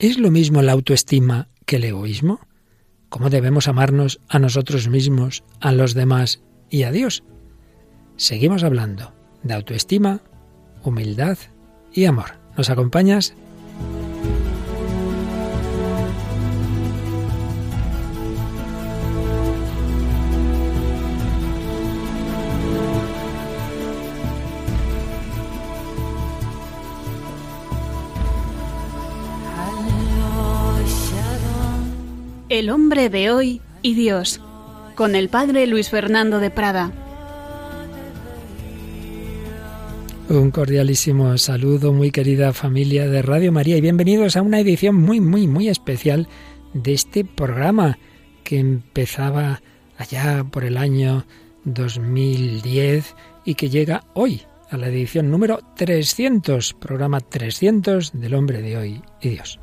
¿Es lo mismo la autoestima que el egoísmo? ¿Cómo debemos amarnos a nosotros mismos, a los demás y a Dios? Seguimos hablando de autoestima, humildad y amor. ¿Nos acompañas? El hombre de hoy y Dios, con el padre Luis Fernando de Prada. Un cordialísimo saludo, muy querida familia de Radio María, y bienvenidos a una edición muy, muy, muy especial de este programa que empezaba allá por el año 2010 y que llega hoy a la edición número 300, programa 300 del hombre de hoy y Dios.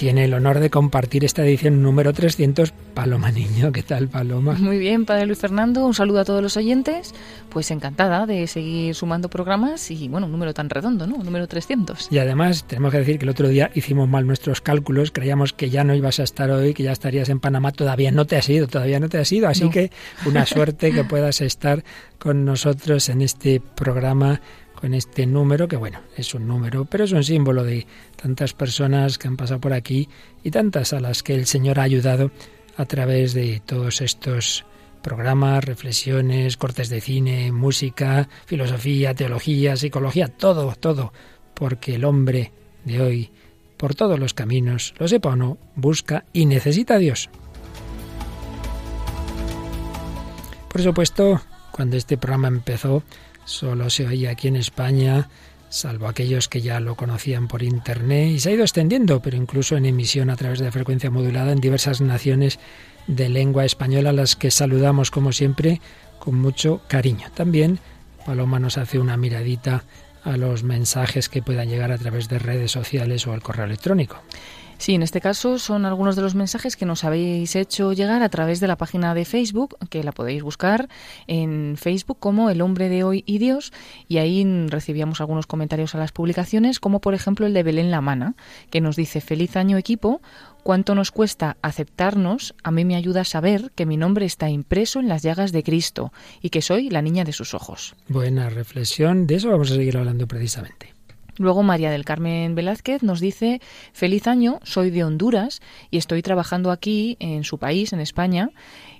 Tiene el honor de compartir esta edición número 300, Paloma Niño. ¿Qué tal, Paloma? Muy bien, Padre Luis Fernando. Un saludo a todos los oyentes. Pues encantada de seguir sumando programas y, bueno, un número tan redondo, ¿no? Un número 300. Y además, tenemos que decir que el otro día hicimos mal nuestros cálculos. Creíamos que ya no ibas a estar hoy, que ya estarías en Panamá. Todavía no te has ido, todavía no te has ido. Así que una suerte que puedas estar con nosotros en este programa con este número, que bueno, es un número, pero es un símbolo de tantas personas que han pasado por aquí y tantas a las que el Señor ha ayudado a través de todos estos programas, reflexiones, cortes de cine, música, filosofía, teología, psicología, todo, todo, porque el hombre de hoy, por todos los caminos, lo sepa o no, busca y necesita a Dios. Por supuesto, cuando este programa empezó, solo se oía aquí en España, salvo aquellos que ya lo conocían por Internet, y se ha ido extendiendo, pero incluso en emisión a través de frecuencia modulada en diversas naciones de lengua española, las que saludamos como siempre con mucho cariño. También Paloma nos hace una miradita a los mensajes que puedan llegar a través de redes sociales o al correo electrónico. Sí, en este caso son algunos de los mensajes que nos habéis hecho llegar a través de la página de Facebook, que la podéis buscar en Facebook como El hombre de hoy y Dios, y ahí recibíamos algunos comentarios a las publicaciones, como por ejemplo el de Belén Lamana, que nos dice Feliz año equipo, cuánto nos cuesta aceptarnos, a mí me ayuda a saber que mi nombre está impreso en las llagas de Cristo y que soy la niña de sus ojos. Buena reflexión, de eso vamos a seguir hablando precisamente. Luego María del Carmen Velázquez nos dice, feliz año, soy de Honduras y estoy trabajando aquí en su país, en España.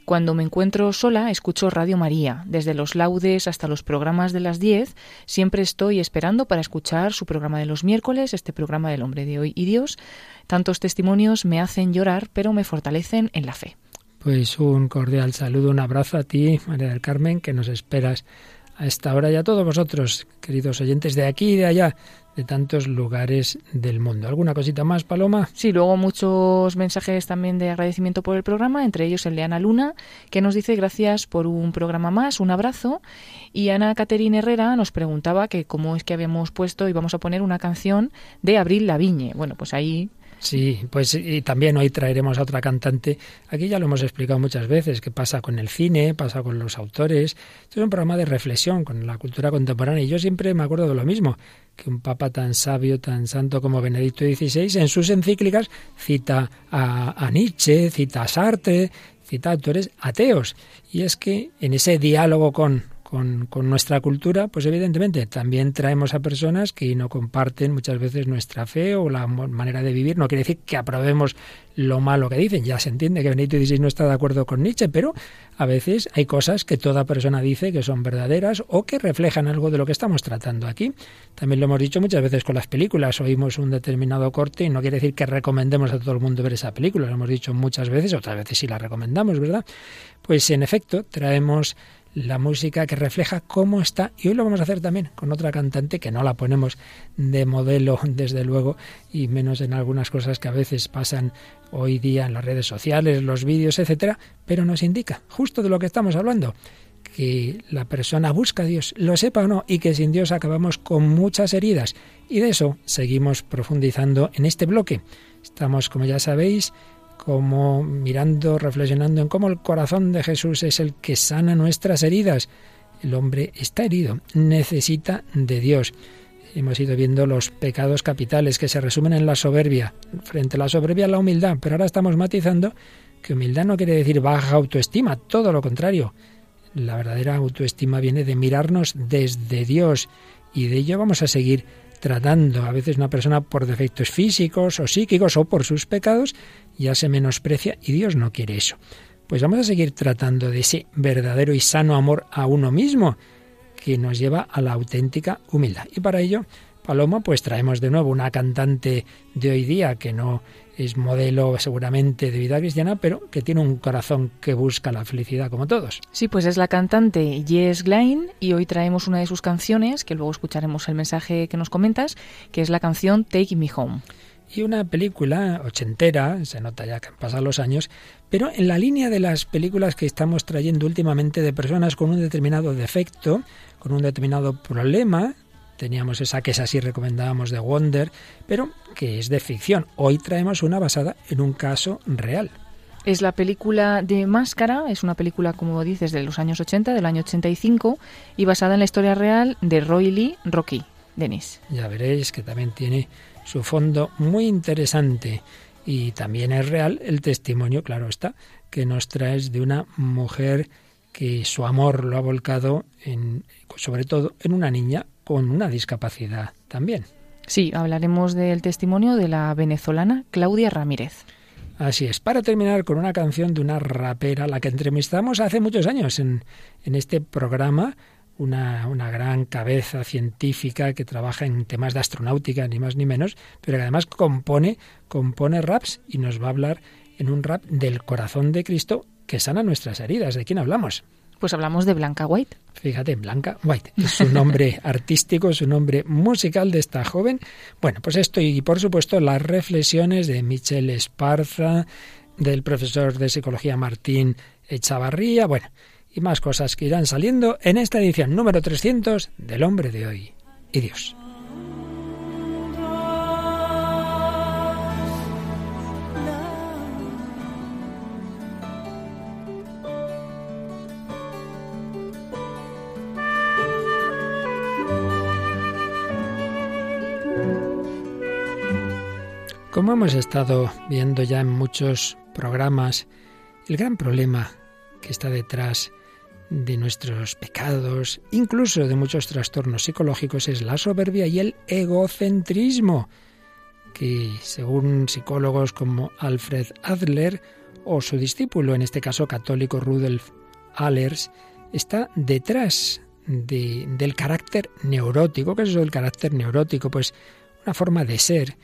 Cuando me encuentro sola, escucho Radio María. Desde los laudes hasta los programas de las 10, siempre estoy esperando para escuchar su programa de los miércoles, este programa del hombre de hoy y Dios. Tantos testimonios me hacen llorar, pero me fortalecen en la fe. Pues un cordial saludo, un abrazo a ti, María del Carmen, que nos esperas a esta hora y a todos vosotros, queridos oyentes de aquí y de allá, de tantos lugares del mundo. ¿Alguna cosita más, Paloma? Sí, luego muchos mensajes también de agradecimiento por el programa, entre ellos el de Ana Luna, que nos dice gracias por un programa más, un abrazo. Y Ana Caterina Herrera nos preguntaba que cómo es que habíamos puesto y vamos a poner una canción de Abril Lavigne. Bueno, pues ahí Sí, pues y también hoy traeremos a otra cantante. Aquí ya lo hemos explicado muchas veces, qué pasa con el cine, pasa con los autores. Esto es un programa de reflexión con la cultura contemporánea. Y yo siempre me acuerdo de lo mismo, que un papa tan sabio, tan santo como Benedicto XVI, en sus encíclicas cita a, a Nietzsche, cita a Sartre, cita a autores ateos. Y es que en ese diálogo con con, con, nuestra cultura, pues evidentemente también traemos a personas que no comparten muchas veces nuestra fe o la manera de vivir. No quiere decir que aprobemos lo malo que dicen. Ya se entiende que Benito XVI no está de acuerdo con Nietzsche, pero a veces hay cosas que toda persona dice que son verdaderas o que reflejan algo de lo que estamos tratando aquí. También lo hemos dicho muchas veces con las películas. Oímos un determinado corte y no quiere decir que recomendemos a todo el mundo ver esa película. Lo hemos dicho muchas veces, otras veces sí la recomendamos, ¿verdad? Pues en efecto, traemos la música que refleja cómo está, y hoy lo vamos a hacer también con otra cantante que no la ponemos de modelo, desde luego, y menos en algunas cosas que a veces pasan hoy día en las redes sociales, los vídeos, etcétera, pero nos indica justo de lo que estamos hablando que la persona busca a Dios, lo sepa o no, y que sin Dios acabamos con muchas heridas. Y de eso seguimos profundizando en este bloque. Estamos, como ya sabéis, como mirando, reflexionando en cómo el corazón de Jesús es el que sana nuestras heridas. El hombre está herido, necesita de Dios. hemos ido viendo los pecados capitales que se resumen en la soberbia. Frente a la soberbia, la humildad. Pero ahora estamos matizando que humildad no quiere decir baja autoestima, todo lo contrario. La verdadera autoestima viene de mirarnos desde Dios y de ello vamos a seguir tratando. A veces una persona por defectos físicos o psíquicos o por sus pecados ya se menosprecia y Dios no quiere eso. Pues vamos a seguir tratando de ese verdadero y sano amor a uno mismo que nos lleva a la auténtica humildad. Y para ello, Paloma, pues traemos de nuevo una cantante de hoy día que no es modelo seguramente de vida cristiana, pero que tiene un corazón que busca la felicidad como todos. Sí, pues es la cantante Jess Glein y hoy traemos una de sus canciones, que luego escucharemos el mensaje que nos comentas, que es la canción Take Me Home. Y una película ochentera, se nota ya que han pasado los años, pero en la línea de las películas que estamos trayendo últimamente de personas con un determinado defecto, con un determinado problema, teníamos esa que es así recomendábamos de Wonder, pero que es de ficción. Hoy traemos una basada en un caso real. Es la película de Máscara, es una película, como dices, de los años 80, del año 85, y basada en la historia real de Roy Lee Rocky, Denis. Ya veréis que también tiene su fondo muy interesante y también es real el testimonio, claro está, que nos traes de una mujer que su amor lo ha volcado en, sobre todo en una niña con una discapacidad también. Sí, hablaremos del testimonio de la venezolana Claudia Ramírez. Así es, para terminar con una canción de una rapera, la que entrevistamos hace muchos años en, en este programa, una, una, gran cabeza científica que trabaja en temas de astronáutica, ni más ni menos, pero que además compone, compone raps y nos va a hablar en un rap del corazón de Cristo que sana nuestras heridas. ¿De quién hablamos? Pues hablamos de Blanca White. Fíjate, Blanca White. Es su nombre artístico, su nombre musical de esta joven. Bueno, pues esto y por supuesto las reflexiones de Michelle Esparza, del profesor de psicología Martín Echavarría, bueno, y más cosas que irán saliendo en esta edición número 300 del Hombre de Hoy y Dios. Como hemos estado viendo ya en muchos programas, el gran problema que está detrás de nuestros pecados, incluso de muchos trastornos psicológicos, es la soberbia y el egocentrismo, que según psicólogos como Alfred Adler o su discípulo, en este caso católico Rudolf Allers, está detrás del carácter neurótico. ¿Qué es eso del carácter neurótico? Pues una forma de ser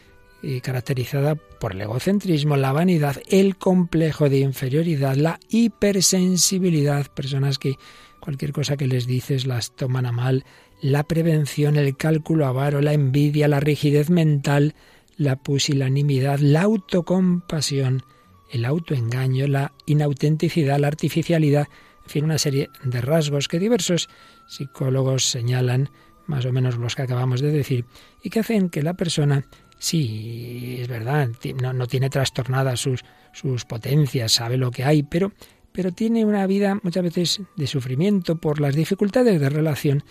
caracterizada por el egocentrismo, la vanidad, el complejo de inferioridad, la hipersensibilidad, personas que cualquier cosa que les dices las toman a mal, la prevención, el cálculo avaro, la envidia, la rigidez mental, la pusilanimidad, la autocompasión, el autoengaño, la inautenticidad, la artificialidad, en fin, una serie de rasgos que diversos psicólogos señalan, más o menos los que acabamos de decir, y que hacen que la persona Sí, es verdad, no, tiene trastornadas sus, sus potencias, sabe lo que hay, pero, pero tiene una vida muchas veces de sufrimiento por las dificultades de relación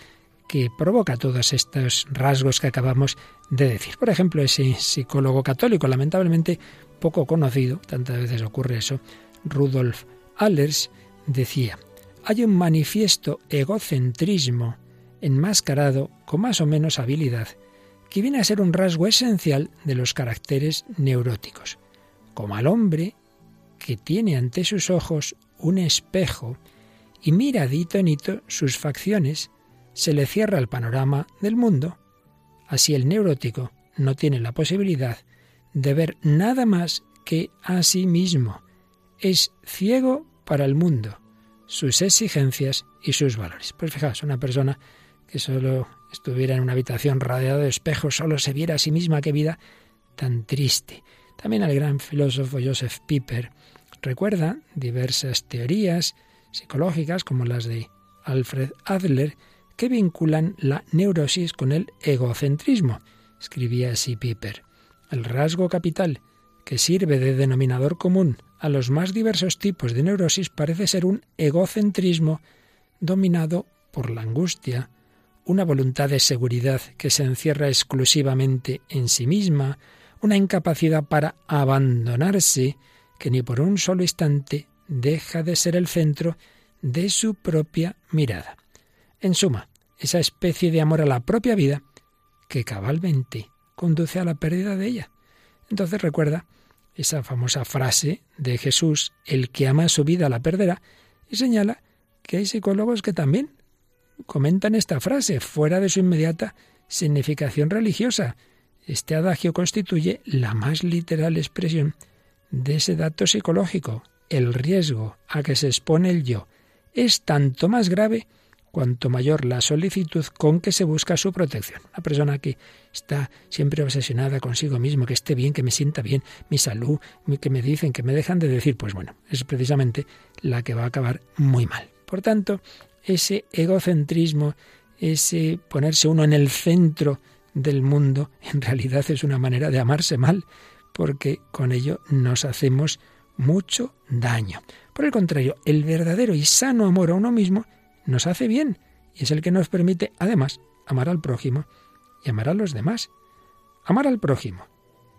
que provoca todos estos rasgos que acabamos de decir. Por ejemplo, ese psicólogo católico, lamentablemente poco conocido, tantas veces ocurre eso, Rudolf Allers, decía, hay un manifiesto egocentrismo enmascarado con más o menos habilidad que viene a ser un rasgo esencial de los caracteres neuróticos, como al hombre que tiene ante sus ojos un espejo y mira dito en hito sus facciones, se le cierra el panorama del mundo. Así el neurótico no tiene la posibilidad de ver nada más que a sí mismo. Es ciego para el mundo, sus exigencias y sus valores. Pues fijaos, una persona que solo estuviera en una habitación rodeada de espejos, solo se viera a sí misma, qué vida tan triste. También el gran filósofo Joseph Piper recuerda diversas teorías psicológicas, como las de Alfred Adler, que vinculan la neurosis con el egocentrismo. Escribía así Piper. El rasgo capital que sirve de denominador común a los más diversos tipos de neurosis parece ser un egocentrismo dominado por la angustia, una voluntad de seguridad que se encierra exclusivamente en sí misma, una incapacidad para abandonarse que ni por un solo instante deja de ser el centro de su propia mirada. En suma, esa especie de amor a la propia vida que cabalmente conduce a la pérdida de ella. Entonces recuerda esa famosa frase de Jesús, el que ama su vida la perderá, y señala que hay psicólogos que también comentan esta frase fuera de su inmediata significación religiosa. Este adagio constituye la más literal expresión de ese dato psicológico. El riesgo a que se expone el yo es tanto más grave cuanto mayor la solicitud con que se busca su protección. Una persona que está siempre obsesionada consigo mismo, que esté bien, que me sienta bien, mi salud, que me dicen, que me dejan de decir, pues bueno, es precisamente la que va a acabar muy mal. Por tanto, ese egocentrismo, ese ponerse uno en el centro del mundo, en realidad es una manera de amarse mal, porque con ello nos hacemos mucho daño. Por el contrario, el verdadero y sano amor a uno mismo nos hace bien y es el que nos permite, además, amar al prójimo y amar a los demás. Amar al prójimo.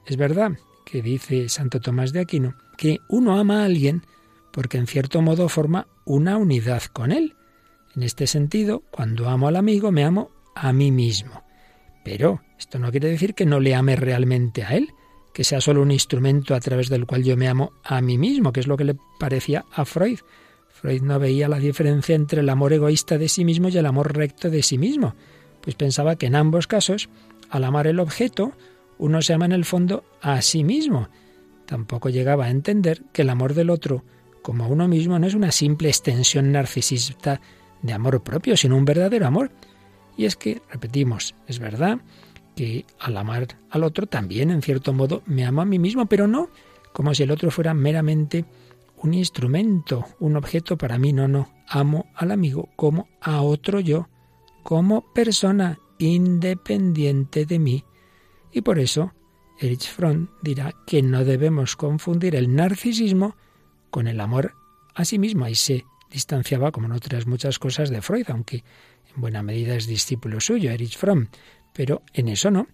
Es verdad que dice Santo Tomás de Aquino que uno ama a alguien porque en cierto modo forma una unidad con él. En este sentido, cuando amo al amigo, me amo a mí mismo. Pero esto no quiere decir que no le ame realmente a él, que sea solo un instrumento a través del cual yo me amo a mí mismo, que es lo que le parecía a Freud. Freud no veía la diferencia entre el amor egoísta de sí mismo y el amor recto de sí mismo, pues pensaba que en ambos casos, al amar el objeto, uno se ama en el fondo a sí mismo. Tampoco llegaba a entender que el amor del otro, como a uno mismo, no es una simple extensión narcisista de amor propio, sino un verdadero amor. Y es que, repetimos, es verdad que al amar al otro también, en cierto modo, me amo a mí mismo, pero no como si el otro fuera meramente un instrumento, un objeto para mí, no, no. Amo al amigo como a otro yo, como persona independiente de mí. Y por eso Erich Fromm dirá que no debemos confundir el narcisismo con el amor a sí mismo. Ahí se distanciaba, como en otras muchas cosas, de Freud, aunque en buena medida es discípulo suyo, Erich Fromm, pero en eso no.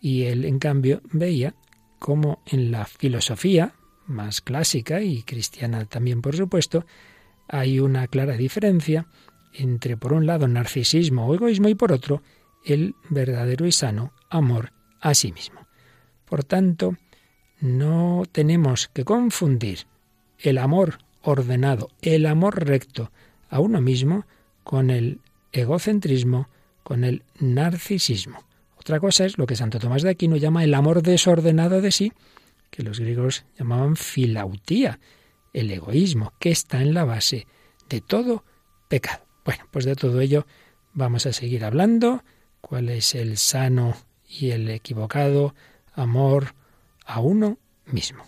Y él, en cambio, veía como en la filosofía, más clásica y cristiana también, por supuesto, hay una clara diferencia entre, por un lado, narcisismo o egoísmo y, por otro, el verdadero y sano amor a sí mismo. Por tanto, no tenemos que confundir el amor ordenado, el amor recto a uno mismo con el egocentrismo, con el narcisismo. Otra cosa es lo que Santo Tomás de Aquino llama el amor desordenado de sí, que los griegos llamaban filautía, el egoísmo, que está en la base de todo pecado. Bueno, pues de todo ello vamos a seguir hablando, cuál es el sano y el equivocado amor a uno mismo.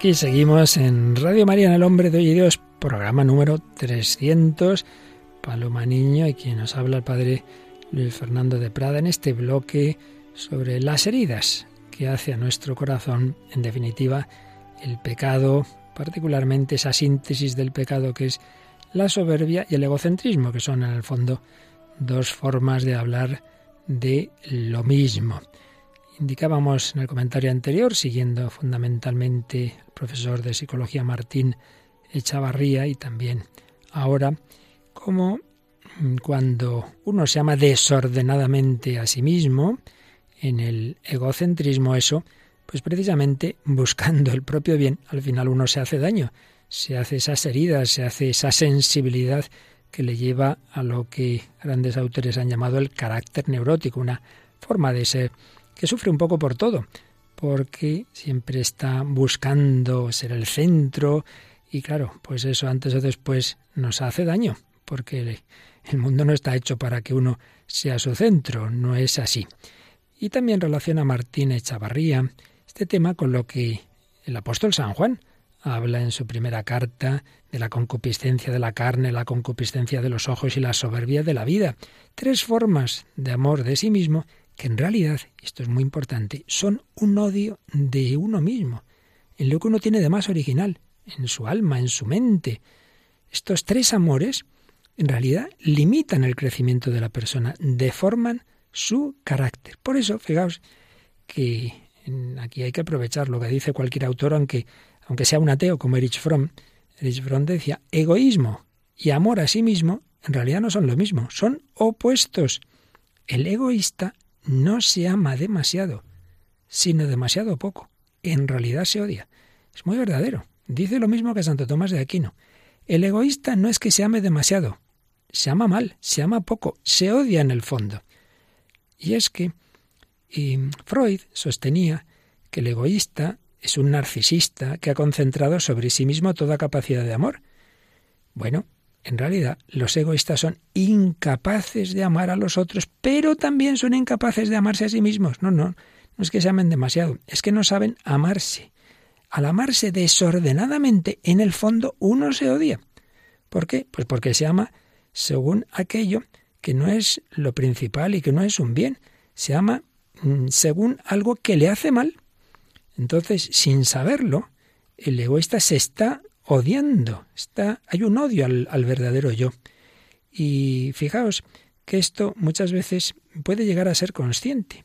Aquí seguimos en Radio María en el Hombre de Hoy y Dios, programa número 300. Paloma Niño y quien nos habla el Padre Luis Fernando de Prada en este bloque sobre las heridas que hace a nuestro corazón, en definitiva, el pecado, particularmente esa síntesis del pecado que es la soberbia y el egocentrismo, que son en el fondo dos formas de hablar de lo mismo. Indicábamos en el comentario anterior, siguiendo fundamentalmente el profesor de psicología Martín Echavarría y también ahora, como mm, cuando uno se ama desordenadamente a sí mismo, en el egocentrismo eso, pues precisamente buscando el propio bien, al final uno se hace daño, se hace esas heridas, se hace esa sensibilidad que le lleva a lo que grandes autores han llamado el carácter neurótico, una forma de ser que sufre un poco por todo, porque siempre está buscando ser el centro y claro, pues eso antes o después nos hace daño, porque el mundo no está hecho para que uno sea su centro, no es así. Y también relaciona Martín Echavarría este tema con lo que el apóstol San Juan habla en su primera carta de la concupiscencia de la carne, la concupiscencia de los ojos y la soberbia de la vida. Tres formas de amor de sí mismo que en realidad, esto es muy importante, son un odio de uno mismo, en lo que uno tiene de más original, en su alma, en su mente. Estos tres amores en realidad limitan el crecimiento de la persona, deforman su carácter. Por eso, fijaos que aquí hay que aprovechar lo que dice cualquier autor, aunque, aunque sea un ateo como Erich Fromm. Erich Fromm decía, egoísmo y amor a sí mismo en realidad no son lo mismo, son opuestos. El egoísta no se ama demasiado, sino demasiado poco. En realidad se odia. Es muy verdadero. Dice lo mismo que Santo Tomás de Aquino. El egoísta no es que se ame demasiado, se ama mal, se ama poco, se odia en el fondo. Y es que Freud sostenía que el egoísta es un narcisista que ha concentrado sobre sí mismo toda capacidad de amor. Bueno, en realidad los egoístas son incapaces de amar a los otros, pero también son incapaces de amarse a sí mismos. No, no, no es que se amen demasiado, es que no saben amarse. Al amarse desordenadamente, en el fondo uno se odia. ¿Por qué? Pues porque se ama según aquello que no es lo principal y que no es un bien. Se ama mm, según algo que le hace mal. Entonces, sin saberlo, el egoísta se está odiando, está, hay un odio al, al verdadero yo. Y fijaos que esto muchas veces puede llegar a ser consciente.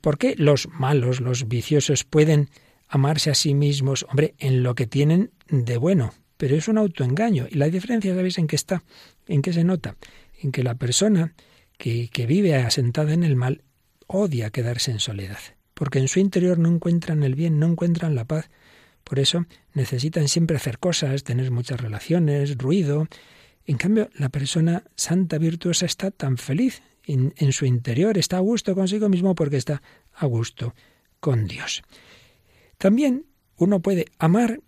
¿Por qué los malos, los viciosos pueden amarse a sí mismos, hombre, en lo que tienen de bueno? Pero es un autoengaño. Y la diferencia, ¿sabéis en qué está? ¿En qué se nota? En que la persona que, que vive asentada en el mal odia quedarse en soledad, porque en su interior no encuentran el bien, no encuentran la paz. Por eso necesitan siempre hacer cosas, tener muchas relaciones, ruido. En cambio, la persona santa, virtuosa, está tan feliz en, su interior, está a gusto consigo mismo porque está a gusto con Dios. También uno puede amar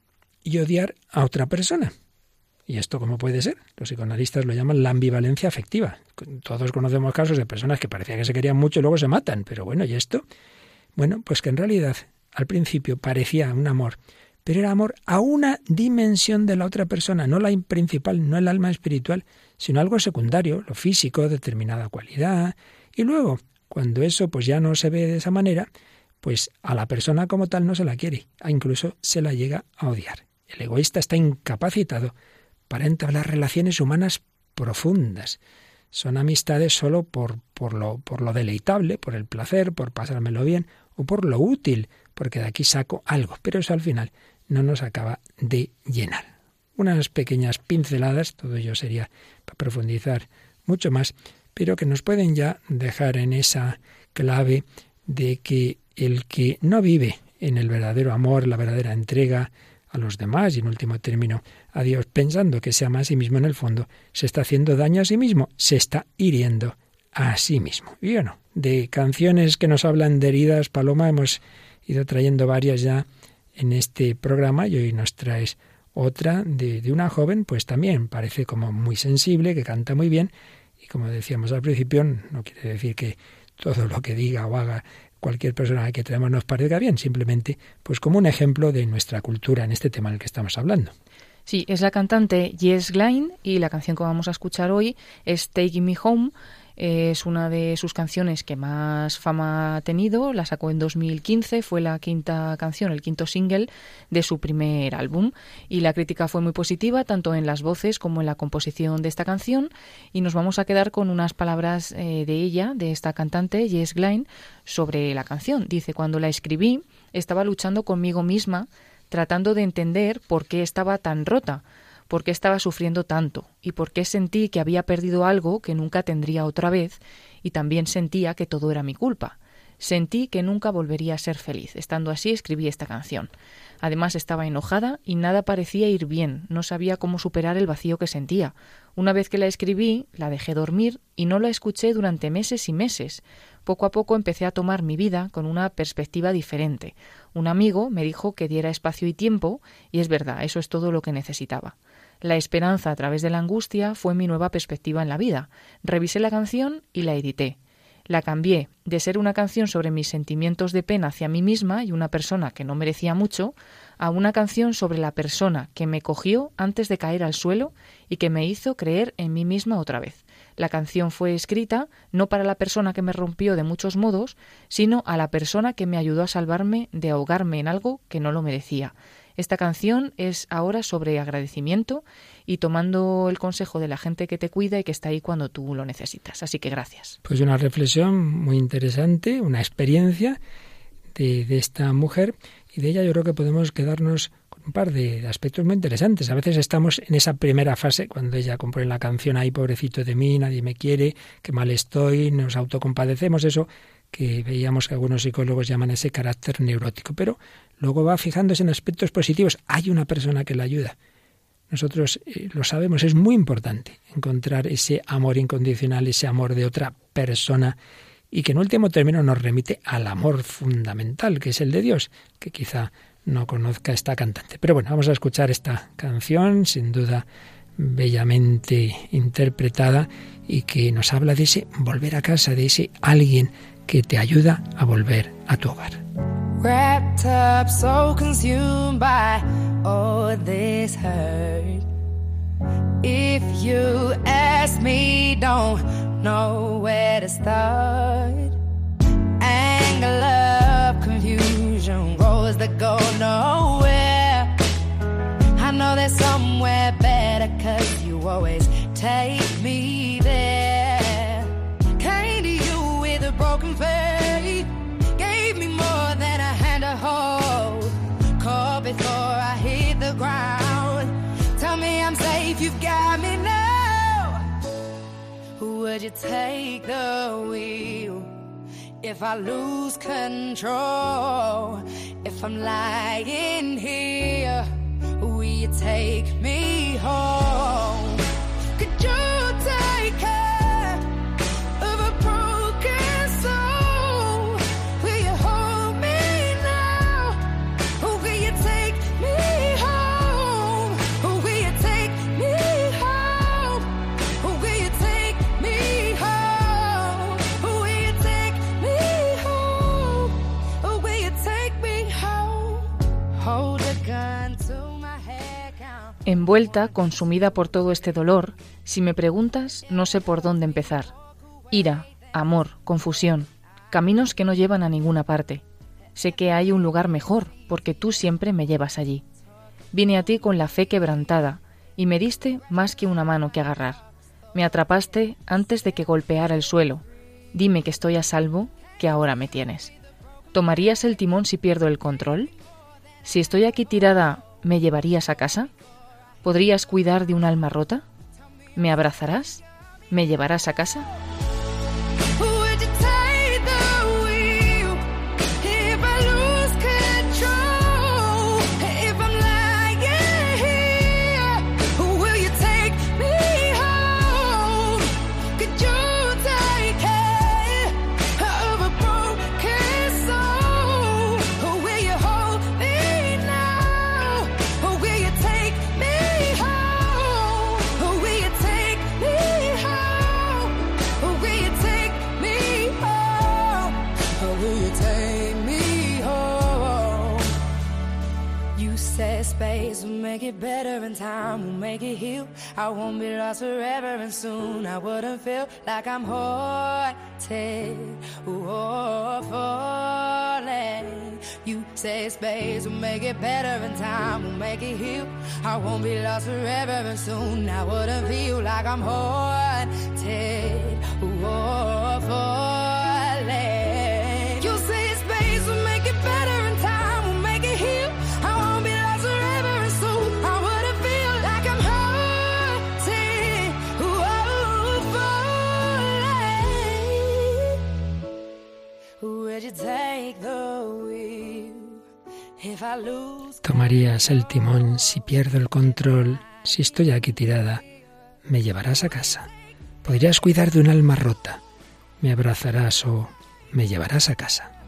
y odiar a otra persona. ¿Y esto cómo puede ser? Los psicoanalistas lo llaman la ambivalencia afectiva. Todos conocemos casos de personas que parecía que se querían mucho y luego se matan. Pero bueno, ¿y esto? Bueno, pues que en realidad al principio parecía un amor, pero era amor a una dimensión de la otra persona, no la principal, no el alma espiritual, sino algo secundario, lo físico, determinada cualidad. Y luego, cuando eso pues ya no se ve de esa manera, pues a la persona como tal no se la quiere, incluso se la llega a odiar. El egoísta está incapacitado para entablar relaciones humanas profundas. Son amistades solo por, por, lo, por lo deleitable, por el placer, por pasármelo bien, o por lo útil, porque de aquí saco algo, pero eso al final no nos acaba de llenar. Unas pequeñas pinceladas, todo ello sería para profundizar mucho más, pero que nos pueden ya dejar en esa clave de que el que no vive en el verdadero amor, la verdadera entrega, a los demás y en último término a Dios, pensando que se ama a sí mismo en el fondo, se está haciendo daño a sí mismo, se está hiriendo a sí mismo. Y bueno, de canciones que nos hablan de heridas, Paloma, hemos ido trayendo varias ya en este programa y hoy nos traes otra de, de una joven, pues también parece como muy sensible, que canta muy bien y como decíamos al principio, no quiere decir que todo lo que diga o haga cualquier persona que traemos nos parezca bien, simplemente pues como un ejemplo de nuestra cultura en este tema del que estamos hablando. Sí, es la cantante Jess Glynn y la canción que vamos a escuchar hoy es Taking Me Home es una de sus canciones que más fama ha tenido, la sacó en 2015, fue la quinta canción, el quinto single de su primer álbum y la crítica fue muy positiva tanto en las voces como en la composición de esta canción y nos vamos a quedar con unas palabras eh, de ella, de esta cantante, Jess Glynn, sobre la canción. Dice, cuando la escribí estaba luchando conmigo misma tratando de entender por qué estaba tan rota por qué estaba sufriendo tanto y por qué sentí que había perdido algo que nunca tendría otra vez y también sentía que todo era mi culpa. Sentí que nunca volvería a ser feliz. Estando así, escribí esta canción. Además, estaba enojada y nada parecía ir bien. No sabía cómo superar el vacío que sentía. Una vez que la escribí, la dejé dormir y no la escuché durante meses y meses. Poco a poco empecé a tomar mi vida con una perspectiva diferente. Un amigo me dijo que diera espacio y tiempo, y es verdad, eso es todo lo que necesitaba. La esperanza a través de la angustia fue mi nueva perspectiva en la vida. Revisé la canción y la edité. La cambié de ser una canción sobre mis sentimientos de pena hacia mí misma y una persona que no merecía mucho, a una canción sobre la persona que me cogió antes de caer al suelo y que me hizo creer en mí misma otra vez. La canción fue escrita no para la persona que me rompió de muchos modos, sino a la persona que me ayudó a salvarme de ahogarme en algo que no lo merecía. Esta canción es ahora sobre agradecimiento y tomando el consejo de la gente que te cuida y que está ahí cuando tú lo necesitas. Así que gracias. Pues una reflexión muy interesante, una experiencia de, esta mujer y de ella yo creo que podemos quedarnos con un par de aspectos muy interesantes. A veces estamos en esa primera fase, cuando ella compone la canción, ahí pobrecito de mí, nadie me quiere, qué mal estoy, nos autocompadecemos, eso que veíamos que algunos psicólogos llaman ese carácter neurótico, pero luego va fijándose en aspectos positivos. Hay una persona que la ayuda. Nosotros eh, lo sabemos, es muy importante encontrar ese amor incondicional, ese amor de otra persona y que en último término nos remite al amor fundamental, que es el de Dios, que quizá no conozca esta cantante. Pero bueno, vamos a escuchar esta canción, sin duda bellamente interpretada y que nos habla de ese volver a casa, de ese alguien que te ayuda a volver a tu hogar. Wrapped up, so consumed by all this hurt. If you ask me, don't know where to start. Anger, love, confusion, roads that go nowhere. I know there's somewhere better, cause you always take me Would you take the wheel? If I lose control, if I'm lying here Will you take me home? Envuelta, consumida por todo este dolor, si me preguntas, no sé por dónde empezar. Ira, amor, confusión, caminos que no llevan a ninguna parte. Sé que hay un lugar mejor, porque tú siempre me llevas allí. Vine a ti con la fe quebrantada, y me diste más que una mano que agarrar. Me atrapaste antes de que golpeara el suelo. Dime que estoy a salvo, que ahora me tienes. ¿Tomarías el timón si pierdo el control? Si estoy aquí tirada, ¿me llevarías a casa? ¿Podrías cuidar de un alma rota? ¿Me abrazarás? ¿Me llevarás a casa? Make it better in time, we'll make it heal. I won't be lost forever, and soon I wouldn't feel like I'm haunted or falling. You say space will make it better in time, we'll make it heal. I won't be lost forever, and soon I wouldn't feel like I'm haunted or falling. Tomarías el timón si pierdo el control, si estoy aquí tirada, me llevarás a casa. Podrías cuidar de un alma rota, me abrazarás o me llevarás a casa.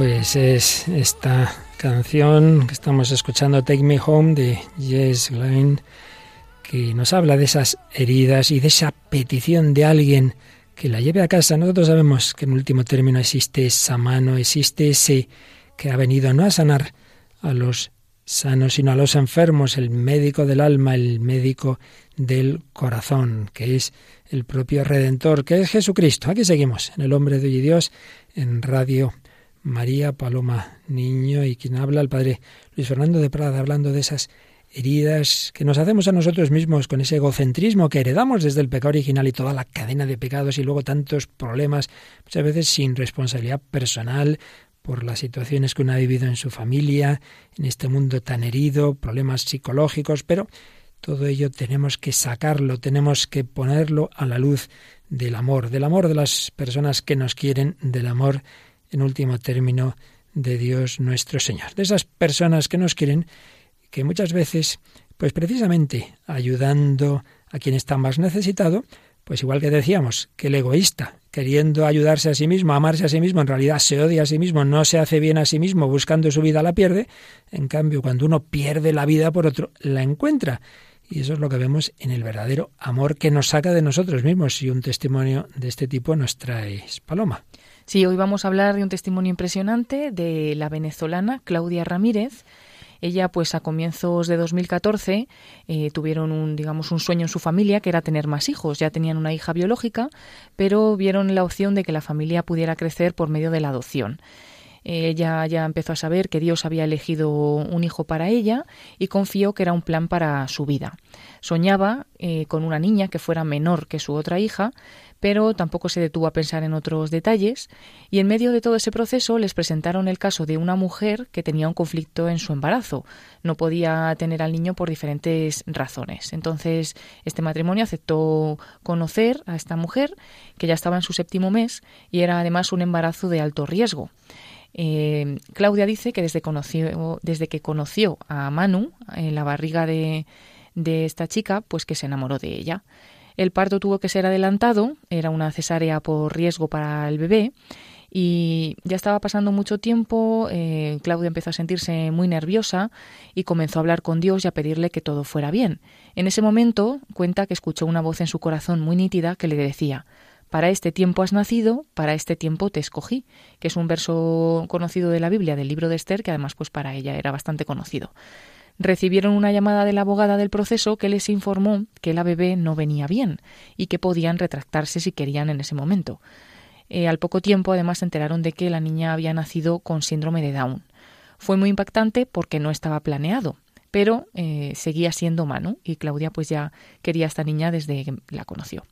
Pues es esta canción que estamos escuchando, Take Me Home, de Jess Glynn, que nos habla de esas heridas y de esa petición de alguien que la lleve a casa. Nosotros sabemos que en último término existe esa mano, existe ese que ha venido no a sanar a los sanos, sino a los enfermos, el médico del alma, el médico del corazón, que es el propio Redentor, que es Jesucristo. Aquí seguimos, en el hombre de Dios, en Radio María Paloma Niño y quien habla el padre Luis Fernando de Prada, hablando de esas heridas que nos hacemos a nosotros mismos con ese egocentrismo que heredamos desde el pecado original y toda la cadena de pecados y luego tantos problemas, muchas veces sin responsabilidad personal por las situaciones que uno ha vivido en su familia, en este mundo tan herido, problemas psicológicos, pero todo ello tenemos que sacarlo, tenemos que ponerlo a la luz del amor, del amor de las personas que nos quieren, del amor en último término, de Dios nuestro Señor. De esas personas que nos quieren, que muchas veces, pues precisamente ayudando a quien está más necesitado, pues igual que decíamos, que el egoísta, queriendo ayudarse a sí mismo, amarse a sí mismo, en realidad se odia a sí mismo, no se hace bien a sí mismo, buscando su vida la pierde. En cambio, cuando uno pierde la vida por otro, la encuentra. Y eso es lo que vemos en el verdadero amor que nos saca de nosotros mismos. Y un testimonio de este tipo nos trae Paloma. Sí, hoy vamos a hablar de un testimonio impresionante de la venezolana Claudia Ramírez. Ella, pues a comienzos de 2014, eh, tuvieron un, digamos, un sueño en su familia que era tener más hijos. Ya tenían una hija biológica, pero vieron la opción de que la familia pudiera crecer por medio de la adopción. Ella ya empezó a saber que Dios había elegido un hijo para ella y confió que era un plan para su vida. Soñaba eh, con una niña que fuera menor que su otra hija, pero tampoco se detuvo a pensar en otros detalles y en medio de todo ese proceso les presentaron el caso de una mujer que tenía un conflicto en su embarazo. No podía tener al niño por diferentes razones. Entonces, este matrimonio aceptó conocer a esta mujer, que ya estaba en su séptimo mes y era además un embarazo de alto riesgo. Eh, Claudia dice que desde, que conoció a Manu en la barriga de esta chica, pues que se enamoró de ella. El parto tuvo que ser adelantado, era una cesárea por riesgo para el bebé y ya estaba pasando mucho tiempo, eh, Claudia empezó a sentirse muy nerviosa y comenzó a hablar con Dios y a pedirle que todo fuera bien. En ese momento cuenta que escuchó una voz en su corazón muy nítida que le decía para este tiempo has nacido, para este tiempo te escogí, que es un verso conocido de la Biblia, del libro de Esther, que además pues para ella era bastante conocido. Recibieron una llamada de la abogada del proceso que les informó que la bebé no venía bien y que podían retractarse si querían en ese momento. Eh, al poco tiempo, además, se enteraron de que la niña había nacido con síndrome de Down. Fue muy impactante porque no estaba planeado, pero eh, seguía siendo Manu y Claudia pues ya quería a esta niña desde que la conoció.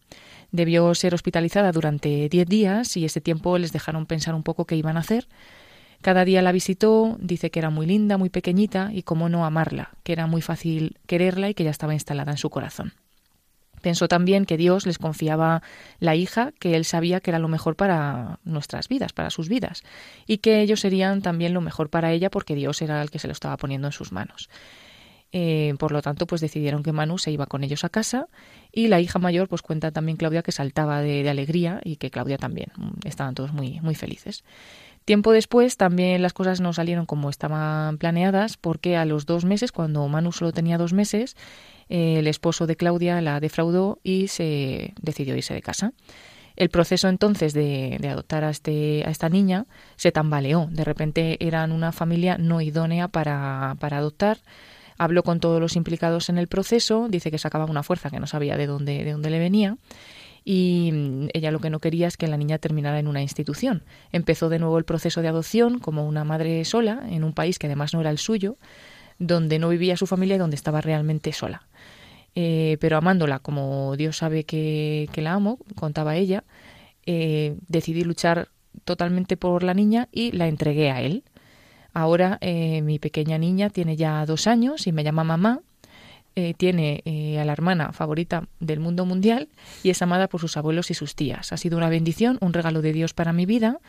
Debió ser hospitalizada durante 10 días y ese tiempo les dejaron pensar un poco qué iban a hacer. Cada día la visitó, dice que era muy linda, muy pequeñita y cómo no amarla, que era muy fácil quererla y que ya estaba instalada en su corazón. Pensó también que Dios les confiaba la hija, que él sabía que era lo mejor para nuestras vidas, para sus vidas, y que ellos serían también lo mejor para ella porque Dios era el que se lo estaba poniendo en sus manos. Eh, por lo tanto, pues decidieron que Manu se iba con ellos a casa y la hija mayor, pues cuenta también Claudia que saltaba de, alegría y que Claudia también. Mm, estaban todos muy, muy felices. Tiempo después también las cosas no salieron como estaban planeadas porque a los dos meses, cuando Manu solo tenía dos meses, el esposo de Claudia la defraudó y se decidió irse de casa. El proceso entonces de, adoptar a, este, a esta niña se tambaleó. De repente eran una familia no idónea para, adoptar Habló con todos los implicados en el proceso, dice que sacaba una fuerza que no sabía de dónde le venía y mm, ella lo que no quería es que la niña terminara en una institución. Empezó de nuevo el proceso de adopción como una madre sola en un país que además no era el suyo, donde no vivía su familia y donde estaba realmente sola. Eh, pero amándola como Dios sabe que, la amo, contaba ella, eh, decidí luchar totalmente por la niña y la entregué a él. Ahora eh, mi pequeña niña tiene ya dos años y me llama mamá. Eh, tiene a la hermana favorita del mundo mundial y es amada por sus abuelos y sus tías. Ha sido una bendición, un regalo de Dios para mi vida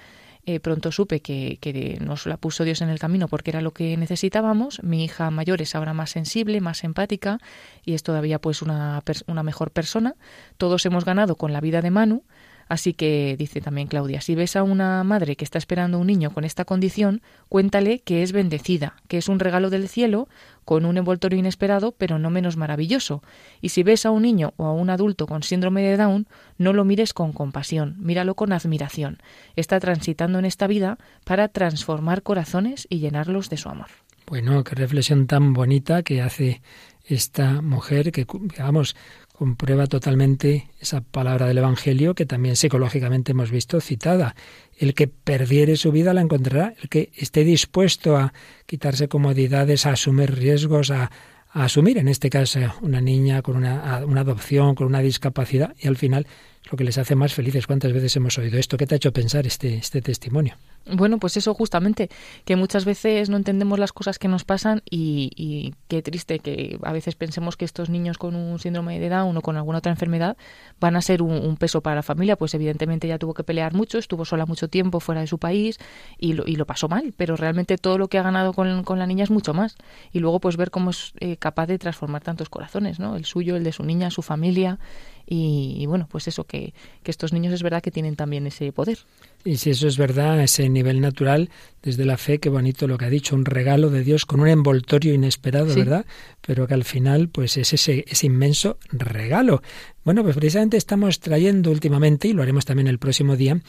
eh, pronto supe que, que, nos la puso Dios en el camino porque era lo que necesitábamos. Mi hija mayor es ahora más sensible, más empática y es todavía pues una, una mejor persona. Todos hemos ganado con la vida de Manu Así que dice también Claudia, si ves a una madre que está esperando un niño con esta condición, cuéntale que es bendecida, que es un regalo del cielo con un envoltorio inesperado, pero no menos maravilloso. Y si ves a un niño o a un adulto con síndrome de Down, no lo mires con compasión, míralo con admiración. Está transitando en esta vida para transformar corazones y llenarlos de su amor. Bueno, qué reflexión tan bonita que hace esta mujer que, vamos, comprueba totalmente esa palabra del Evangelio que también psicológicamente hemos visto citada. El que perdiere su vida la encontrará, el que esté dispuesto a quitarse comodidades, a asumir riesgos, a, asumir, en este caso, una niña con una, una adopción, con una discapacidad, y al final lo que les hace más felices. ¿Cuántas veces hemos oído esto? ¿Qué te ha hecho pensar este, este testimonio? Bueno, pues eso justamente, que muchas veces no entendemos las cosas que nos pasan y, qué triste que a veces pensemos que estos niños con un síndrome de Down o con alguna otra enfermedad van a ser un, peso para la familia. Pues evidentemente ya tuvo que pelear mucho, estuvo sola mucho tiempo fuera de su país y lo, y lo pasó mal, pero realmente todo lo que ha ganado con, la niña es mucho más. Y luego pues ver cómo es eh, capaz de transformar tantos corazones, ¿no? El suyo, el de su niña, su familia y, bueno, pues eso, que, que, estos niños es verdad que tienen también ese poder. Y si eso es verdad, ese nivel natural, desde la fe, qué bonito lo que ha dicho, un regalo de Dios con un envoltorio inesperado, ¿verdad? Pero que al final, pues es ese, ese inmenso regalo. Bueno, pues precisamente estamos trayendo últimamente, y lo haremos también el próximo día,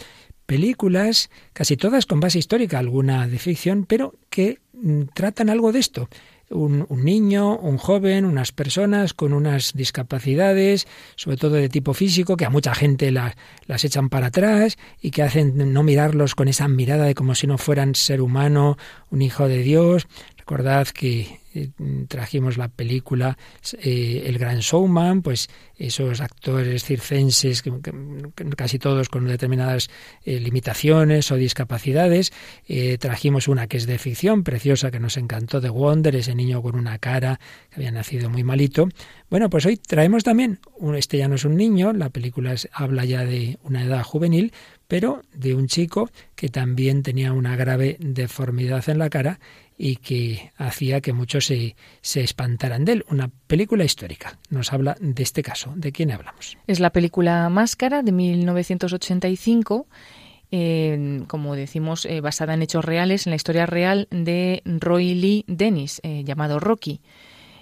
películas, casi todas con base histórica, alguna de ficción, pero que mm, tratan algo de esto un, niño, un joven, unas personas con unas discapacidades, sobre todo de tipo físico, que a mucha gente las echan para atrás y que hacen no mirarlos con esa mirada de como si no fueran ser humano, un hijo de Dios. Recordad que eh, trajimos la película eh, El Gran Showman, pues esos actores circenses, que, casi todos con determinadas eh, limitaciones o discapacidades. trajimos una que es de ficción, preciosa, que nos encantó, de Wonder, ese niño con una cara que había nacido muy malito. Bueno, pues hoy traemos también, este ya no es un niño, la película habla ya de una edad juvenil, pero de un chico que también tenía una grave deformidad en la cara y que hacía que muchos se, se espantaran de él. Una película histórica. Nos habla de este caso. ¿De quién hablamos? Es la película Máscara de 1985. como decimos, eh, basada en hechos reales, en la historia real de Roy Lee Dennis, eh, llamado Rocky.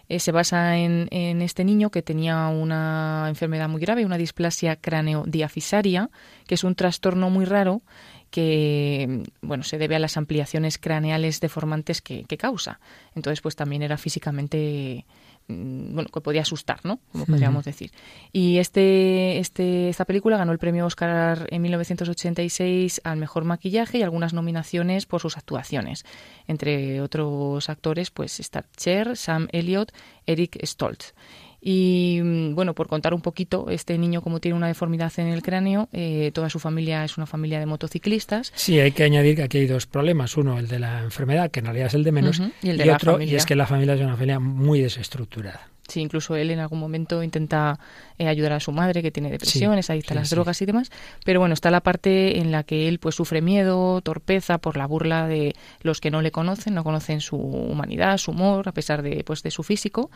Eh, se basa en, en, este niño que tenía una enfermedad muy grave, una displasia craneodiafisaria, que es un trastorno muy raro que bueno se debe a las ampliaciones craneales deformantes que, causa. Entonces, pues también era físicamente mm, bueno, que podía asustar, ¿no? Como podríamos decir. Y este, este, esta película ganó el premio Oscar en 1986 al mejor maquillaje y algunas nominaciones por sus actuaciones. Entre otros actores, pues está Cher, Sam Elliott, Eric Stoltz. Y mm, bueno, por contar un poquito, este niño como tiene una deformidad en el cráneo, eh, toda su familia es una familia de motociclistas. Sí, hay que añadir que aquí hay dos problemas. Uno, el de la enfermedad, que en realidad es el de menos, y, el de otro, y es que la familia es una familia muy desestructurada. Sí, incluso él en algún momento intenta eh, ayudar a su madre que tiene depresión, es adicta a las drogas y demás. Pero bueno, está la parte en la que él pues sufre miedo, torpeza por la burla de los que no le conocen, no conocen su humanidad, su humor, a pesar de pues de su físico.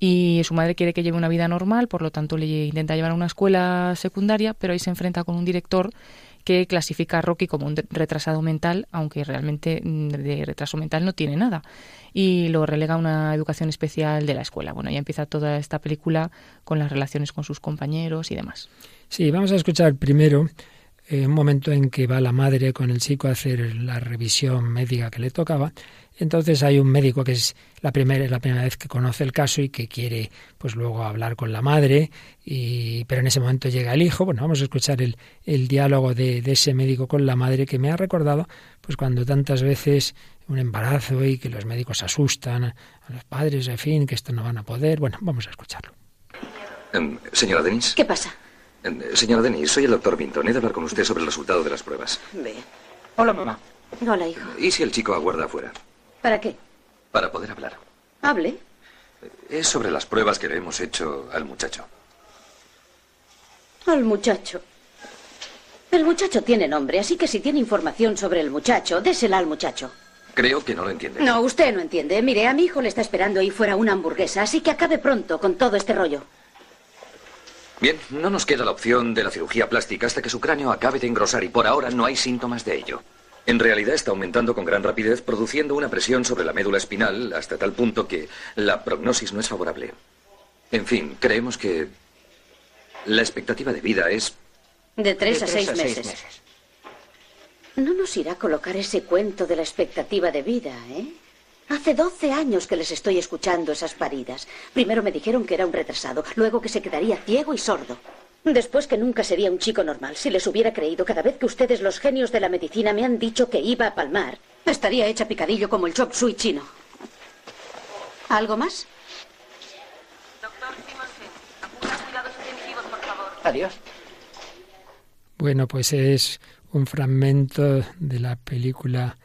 Y su madre quiere que lleve una vida normal, por lo tanto le intenta llevar a una escuela secundaria, pero ahí se enfrenta con un director que clasifica a Rocky como un retrasado mental, aunque realmente mm, de retraso mental no tiene nada, y lo relega a una educación especial de la escuela. Bueno, ya empieza toda esta película con las relaciones con sus compañeros y demás. Sí, vamos a escuchar primero eh, un momento en que va la madre con el chico a hacer la revisión médica que le tocaba entonces hay un médico que es la primera, la primera vez que conoce el caso y que quiere pues luego hablar con la madre, y, pero en ese momento llega el hijo. Bueno, vamos a escuchar el, el diálogo de, de, ese médico con la madre que me ha recordado pues cuando tantas veces un embarazo y que los médicos asustan a los padres, en fin, que esto no van a poder. Bueno, vamos a escucharlo. Em, señora Denis. ¿Qué pasa? Eh, señora Denis, soy el doctor Vinton. He de hablar con usted sobre el resultado de las pruebas. Ve. Hola, mamá. Hola, hijo. ¿Y si el chico aguarda afuera? ¿Para qué? Para poder hablar. Hable. Es sobre las pruebas que le hemos hecho al muchacho. Al muchacho. El muchacho tiene nombre, así que si tiene información sobre el muchacho, désela al muchacho. Creo que no lo entiende. No, usted no entiende. Mire, a mi hijo le está esperando ahí fuera una hamburguesa, así que acabe pronto con todo este rollo. Bien, no nos queda la opción de la cirugía plástica hasta que su cráneo acabe de engrosar y por ahora no hay síntomas de ello. En realidad está aumentando con gran rapidez, produciendo una presión sobre la médula espinal hasta tal punto que la prognosis no es favorable. En fin, creemos que la expectativa de vida es... De tres, De a, tres seis, a seis meses. meses. No nos irá a colocar ese cuento de la expectativa de vida, ¿eh? Hace 12 años que les estoy escuchando esas paridas. Primero me dijeron que era un retrasado, luego que se quedaría ciego y sordo. Después que nunca sería un chico normal. Si les hubiera creído cada vez que ustedes, los genios de la medicina, me han dicho que iba a palmar, estaría hecha picadillo como el chop suey chino. ¿Algo más? Adiós. Bueno, pues es un fragmento de la película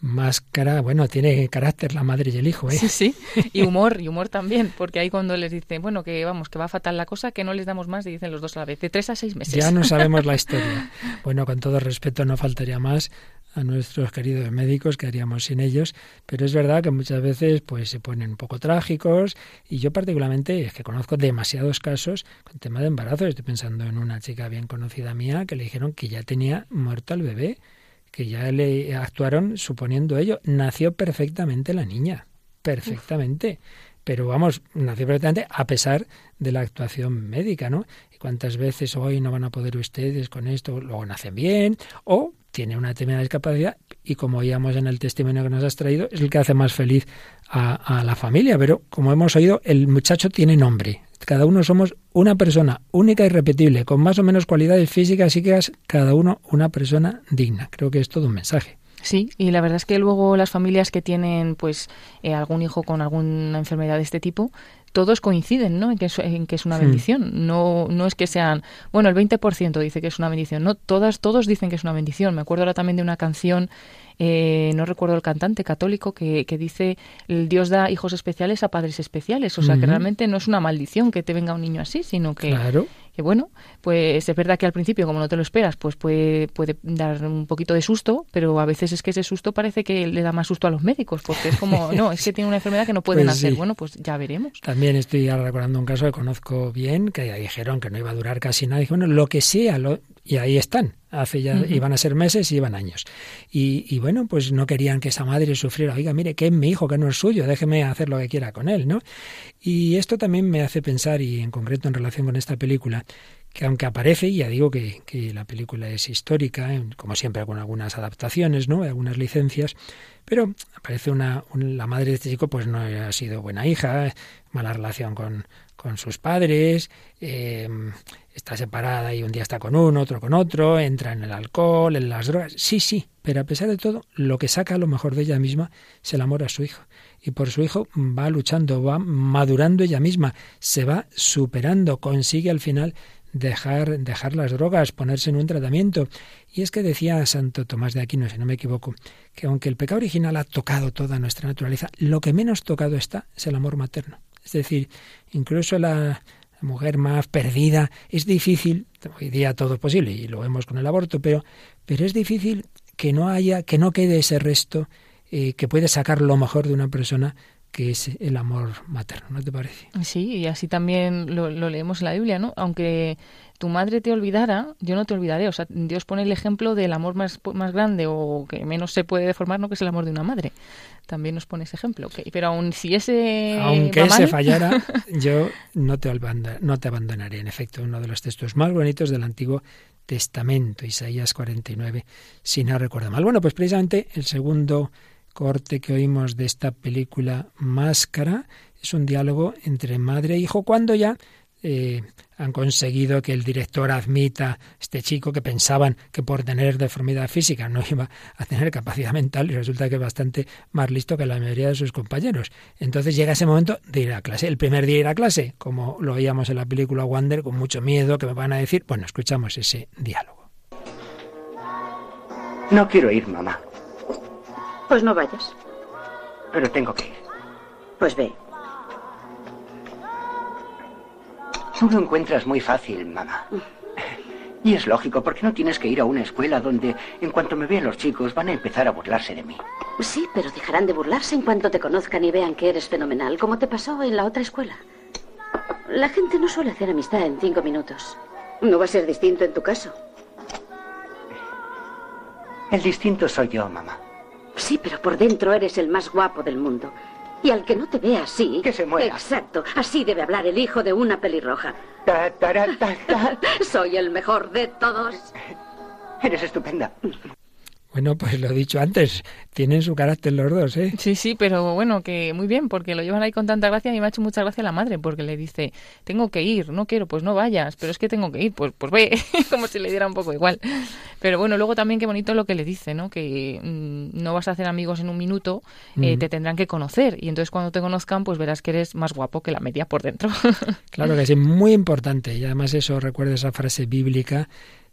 Máscara. Bueno, tiene carácter la madre y el hijo, ¿eh? Sí, sí. Y humor, y humor también, porque ahí cuando les dicen, bueno, que vamos, que va fatal la cosa, que no les damos más, y dicen los dos a la vez, de tres a seis meses. Ya no sabemos la historia. Bueno, con todo respeto, no faltaría más a nuestros queridos médicos que haríamos sin ellos, pero es verdad que muchas veces pues se ponen un poco trágicos y yo particularmente es que conozco demasiados casos con tema de embarazo, estoy pensando en una chica bien conocida mía que le dijeron que ya tenía muerto al bebé, que ya le actuaron suponiendo ello, nació perfectamente la niña, perfectamente. Pero vamos, nació perfectamente a pesar de la actuación médica, ¿no? Y cuántas veces hoy no van a poder ustedes con esto, luego nacen bien, o tiene una determinada discapacidad y como oíamos en el testimonio que nos has traído, es el que hace más feliz a, la familia. Pero como hemos oído, el muchacho tiene nombre. Cada uno somos una persona única y repetible, con más o menos cualidades físicas psíquicas, cada uno una persona digna. Creo que es todo un mensaje. Sí, y la verdad es que luego las familias que tienen pues eh, algún hijo con alguna enfermedad de este tipo, todos coinciden ¿no? en, que es, en que es una bendición. Sí. No, no es que sean, bueno, el 20% dice que es una bendición, no, todas, todos dicen que es una bendición. Me acuerdo ahora también de una canción, eh, no recuerdo el cantante católico, que, que, dice, el Dios da hijos especiales a padres especiales. O sea, uh -huh. que realmente no es una maldición que te venga un niño así, sino que, claro. Que, bueno, pues es verdad que al principio, como no te lo esperas, pues puede, puede dar un poquito de susto, pero a veces es que ese susto parece que le da más susto a los médicos, porque es como, no, es que tiene una enfermedad que no pueden pues hacer. Sí. Bueno, pues ya veremos. También estoy ahora recordando un caso que conozco bien, que ya dijeron que no iba a durar casi nada. Dije, bueno, lo que sea, lo... y ahí están. Hace ya, uh -huh. iban a ser meses y iban años. Y, y, bueno, pues no querían que esa madre sufriera. Oiga, mire, que es mi hijo, que no es suyo, déjeme hacer lo que quiera con él, ¿no? Y esto también me hace pensar, y en concreto en relación con esta película, que aunque aparece, y ya digo que, que la película es histórica, como siempre con algunas adaptaciones, ¿no? algunas licencias, pero aparece una, un, la madre de este chico, pues no ha sido buena hija, mala relación con, con sus padres, eh, está separada y un día está con uno, otro con otro, entra en el alcohol, en las drogas, sí, sí, pero a pesar de todo, lo que saca a lo mejor de ella misma es el amor a su hijo. Y por su hijo va luchando, va madurando ella misma, se va superando, consigue al final dejar, dejar las drogas, ponerse en un tratamiento. Y es que decía Santo Tomás de Aquino, si no me equivoco, que aunque el pecado original ha tocado toda nuestra naturaleza, lo que menos tocado está es el amor materno. Es decir, incluso la, mujer más perdida, es difícil, hoy día todo es posible, y lo vemos con el aborto, pero, pero es difícil que no haya, que no quede ese resto eh, que puede sacar lo mejor de una persona que es el amor materno, ¿no te parece? Sí, y así también lo, lo, leemos en la Biblia, ¿no? Aunque tu madre te olvidara, yo no te olvidaré. O sea, Dios pone el ejemplo del amor más, más grande o que menos se puede deformar, ¿no? Que es el amor de una madre. También nos pone ese ejemplo. Okay. Pero aun si ese Aunque mal... fallara, yo no te, no te abandonaré. En efecto, uno de los textos más bonitos del Antiguo Testamento, Isaías 49, si no recuerdo mal. Bueno, pues precisamente el segundo corte que oímos de esta película Máscara es un diálogo entre madre e hijo cuando ya eh, han conseguido que el director admita a este chico que pensaban que por tener deformidad física no iba a tener capacidad mental y resulta que es bastante más listo que la mayoría de sus compañeros. Entonces llega ese momento de ir a clase. El primer día ir a clase, como lo veíamos en la película Wander, con mucho miedo, que me van a decir, bueno, escuchamos ese diálogo. No quiero ir, mamá. Pues no vayas. Pero tengo que ir. Pues ve. Tú lo encuentras muy fácil, mamá. Y es lógico, porque no tienes que ir a una escuela donde, en cuanto me vean los chicos, van a empezar a burlarse de mí. Sí, pero dejarán de burlarse en cuanto te conozcan y vean que eres fenomenal, como te pasó en la otra escuela. La gente no suele hacer amistad en cinco minutos. No va a ser distinto en tu caso. El distinto soy yo, mamá. Sí, pero por dentro eres el más guapo del mundo. Y al que no te vea así... Que se muera. Exacto. Así debe hablar el hijo de una pelirroja. Ta, tara, ta, ta. Soy el mejor de todos. Eres estupenda. Bueno, pues lo he dicho antes, tienen su carácter los dos, ¿eh? Sí, sí, pero bueno, que muy bien, porque lo llevan ahí con tanta gracia y me ha hecho mucha gracia la madre, porque le dice, tengo que ir, no quiero, pues no vayas, pero es que tengo que ir, pues, pues ve, como si le diera un poco igual. Pero bueno, luego también qué bonito lo que le dice, ¿no? Que mm, no vas a hacer amigos en un minuto, eh, te tendrán que conocer, y entonces cuando te conozcan, pues verás que eres más guapo que la media por dentro. Claro que sí, muy importante. Y además eso recuerda esa frase bíblica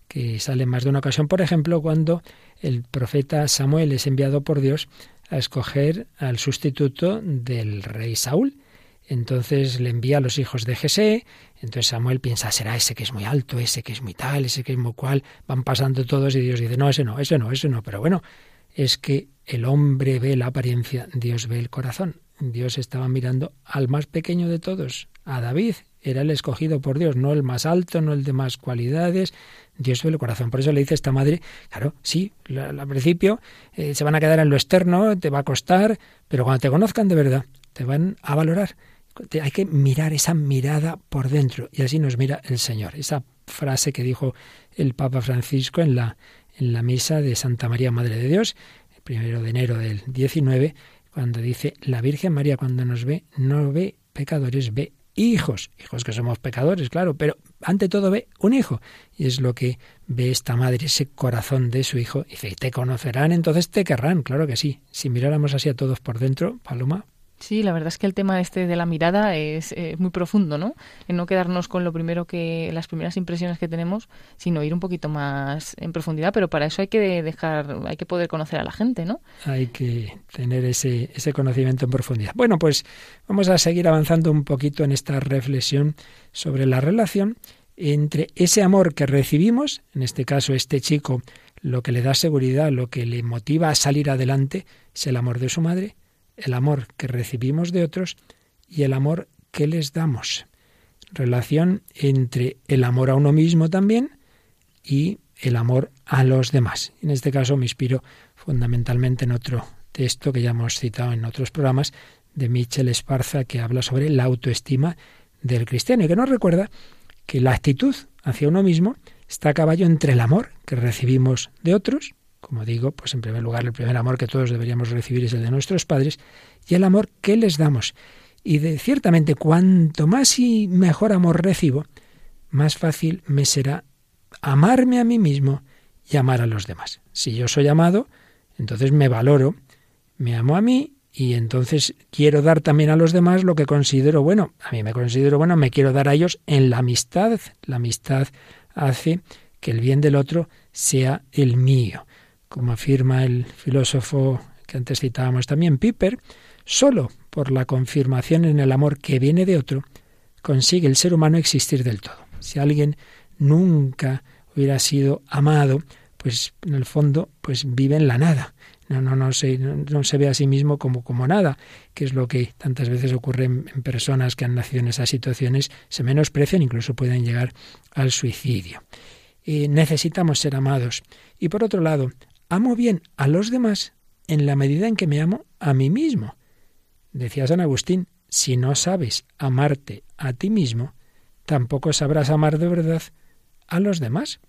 que sale más de una ocasión, por ejemplo, cuando el profeta Samuel es enviado por Dios a escoger al sustituto del rey Saúl. Entonces le envía a los hijos de Jesé, entonces Samuel piensa, será ese que es muy alto, ese que es muy tal, ese que es muy cual, van pasando todos y Dios dice, no, ese no, ese no, ese no, pero bueno, es que el hombre ve la apariencia, Dios ve el corazón. Dios estaba mirando al más pequeño de todos, a David, era el escogido por Dios, no el más alto, no el de más cualidades, Dios ve el corazón. Por eso le dice esta madre, claro, sí, al principio eh, se van a quedar en lo externo, te va a costar, pero cuando te conozcan de verdad, te van a valorar. hay que mirar esa mirada por dentro y así nos mira el Señor. Esa frase que dijo el Papa Francisco en la, en la misa de Santa María Madre de Dios, el primero de enero del 19, cuando dice, la Virgen María cuando nos ve, no ve pecadores, ve hijos, hijos que somos pecadores, claro, pero ante todo ve un hijo. Y es lo que ve esta madre, ese corazón de su hijo. Y dice, te conocerán, entonces te querrán, claro que sí. Si miráramos así a todos por dentro, Paloma, Sí, la verdad es que el tema este de la mirada es muy profundo, ¿no? En no quedarnos con lo primero que las primeras impresiones que tenemos, sino ir un poquito más en profundidad, pero para eso hay que dejar, hay que poder conocer a la gente, ¿no? Hay que tener ese, ese conocimiento en profundidad. Bueno, pues vamos a seguir avanzando un poquito en esta reflexión sobre la relación entre ese amor que recibimos, en este caso este chico, lo que le da seguridad, lo que le motiva a salir adelante, es el amor de su madre, el amor que recibimos de otros y el amor que les damos. Relación entre el amor a uno mismo también y el amor a los demás. En este caso me inspiro fundamentalmente en otro texto que ya hemos citado en otros programas de Michel Esparza que habla sobre la autoestima del cristiano y que nos recuerda que la actitud hacia uno mismo está a caballo entre el amor que recibimos de otros como digo, pues en primer lugar el primer amor que todos deberíamos recibir es el de nuestros padres y el amor que les damos. Y de, ciertamente cuanto más y mejor amor recibo, más fácil me será amarme a mí mismo y amar a los demás. Si yo soy amado, entonces me valoro, me amo a mí y entonces quiero dar también a los demás lo que considero bueno. A mí me considero bueno, me quiero dar a ellos en la amistad. La amistad hace que el bien del otro sea el mío como afirma el filósofo que antes citábamos también, Piper, solo por la confirmación en el amor que viene de otro, consigue el ser humano existir del todo. Si alguien nunca hubiera sido amado, pues en el fondo pues vive en la nada. No, no, no, se, no, se ve a sí mismo como, como nada, que es lo que tantas veces ocurre en, personas que han nacido en esas situaciones, se menosprecian, incluso pueden llegar al suicidio. Y necesitamos ser amados. Y por otro lado, amo bien a los demás en la medida en que me amo a mí mismo. Decía San Agustín, si no sabes amarte a ti mismo, tampoco sabrás amar de verdad a los demás.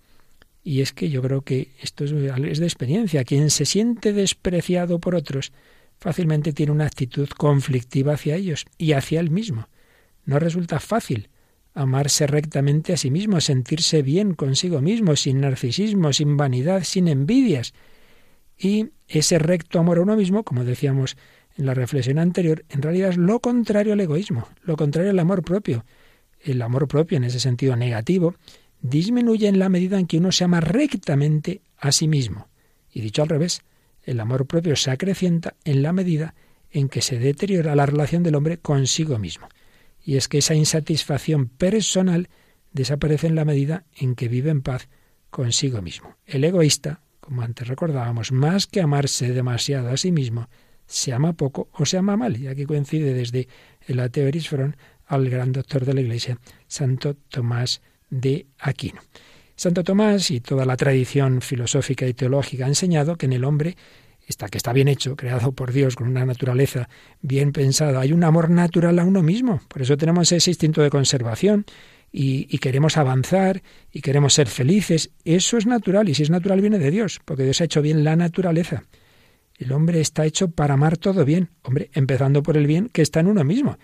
Y es que yo creo que esto es de experiencia. Quien se siente despreciado por otros fácilmente tiene una actitud conflictiva hacia ellos y hacia él mismo. No resulta fácil amarse rectamente a sí mismo, sentirse bien consigo mismo, sin narcisismo, sin vanidad, sin envidias. Y ese recto amor a uno mismo, como decíamos en la reflexión anterior, en realidad es lo contrario al egoísmo, lo contrario al amor propio. El amor propio, en ese sentido negativo, disminuye en la medida en que uno se ama rectamente a sí mismo. Y dicho al revés, el amor propio se acrecienta en la medida en que se deteriora la relación del hombre consigo mismo. Y es que esa insatisfacción personal desaparece en la medida en que vive en paz consigo mismo. El egoísta, como antes recordábamos, más que amarse demasiado a sí mismo, se ama poco o se ama mal. Y aquí coincide desde el ateo Erisfrón al gran doctor de la Iglesia, Santo Tomás de Aquino. Santo Tomás y toda la tradición filosófica y teológica ha enseñado que en el hombre está, que está bien hecho, creado por Dios con una naturaleza bien pensada, hay un amor natural a uno mismo. Por eso tenemos ese instinto de conservación y, queremos avanzar y queremos ser felices. Eso es natural y si es natural viene de Dios, porque Dios ha hecho bien la naturaleza. El hombre está hecho para amar todo bien, hombre, empezando por el bien que está en uno mismo.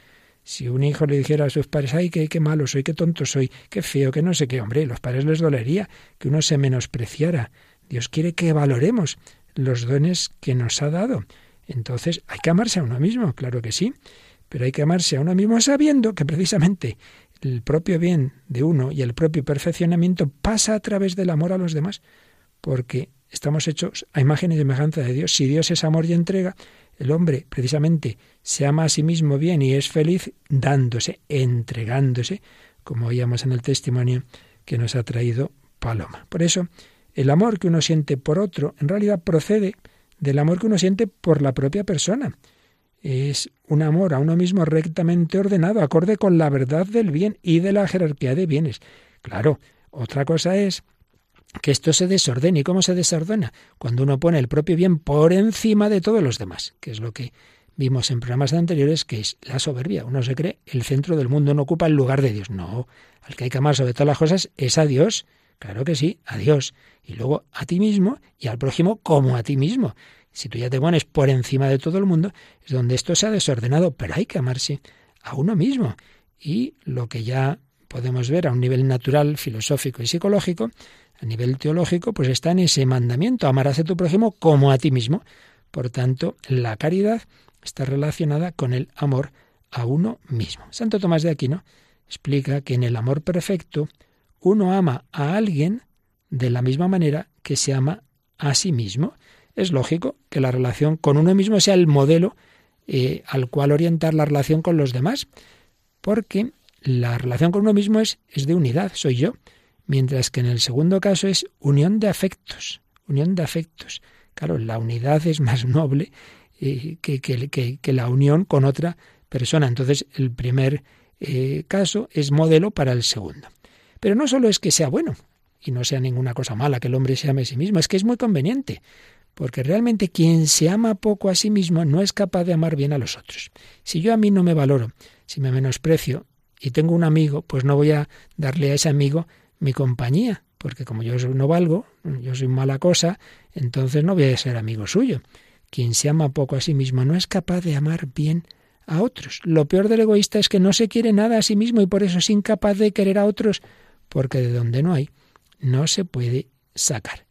Si un hijo le dijera a sus padres, ay, qué, qué malo soy, qué tonto soy, qué feo, que no sé qué, hombre, los padres les dolería que uno se menospreciara. Dios quiere que valoremos los dones que nos ha dado. Entonces, hay que amarse a uno mismo, claro que sí, pero hay que amarse a uno mismo sabiendo que precisamente el propio bien de uno y el propio perfeccionamiento pasa a través del amor a los demás, porque estamos hechos a imagen y semejanza de Dios. Si Dios es amor y entrega, el hombre precisamente se ama a sí mismo bien y es feliz dándose, entregándose, como oíamos en el testimonio que nos ha traído Paloma. Por eso, el amor que uno siente por otro en realidad procede del amor que uno siente por la propia persona. Es un amor a uno mismo rectamente ordenado, acorde con la verdad del bien y de la jerarquía de bienes. Claro, otra cosa es que esto se desordene. ¿Y cómo se desordena? Cuando uno pone el propio bien por encima de todos los demás, que es lo que vimos en programas anteriores, que es la soberbia. Uno se cree el centro del mundo, no ocupa el lugar de Dios. No, al que hay que amar sobre todas las cosas es a Dios. Claro que sí, a Dios. Y luego a ti mismo y al prójimo como a ti mismo. Si tú ya te pones por encima de todo el mundo, es donde esto se ha desordenado, pero hay que amarse a uno mismo. Y lo que ya podemos ver a un nivel natural, filosófico y psicológico, a nivel teológico, pues está en ese mandamiento, amarás a tu prójimo como a ti mismo. Por tanto, la caridad está relacionada con el amor a uno mismo. Santo Tomás de Aquino explica que en el amor perfecto uno ama a alguien de la misma manera que se ama a sí mismo. Es lógico que la relación con uno mismo sea el modelo eh, al cual orientar la relación con los demás, porque la relación con uno mismo es, es de unidad, soy yo mientras que en el segundo caso es unión de afectos, unión de afectos. Claro, la unidad es más noble eh, que, que, la unión con otra persona. Entonces, el primer eh, caso es modelo para el segundo. Pero no solo es que sea bueno y no sea ninguna cosa mala que el hombre se ame a sí mismo, es que es muy conveniente, porque realmente quien se ama poco a sí mismo no es capaz de amar bien a los otros. Si yo a mí no me valoro, si me menosprecio y tengo un amigo, pues no voy a darle a ese amigo mi compañía, porque como yo no valgo, yo soy mala cosa, entonces no voy a ser amigo suyo. Quien se ama poco a sí mismo no es capaz de amar bien a otros. Lo peor del egoísta es que no se quiere nada a sí mismo y por eso es incapaz de querer a otros, porque de donde no hay, no se puede sacar.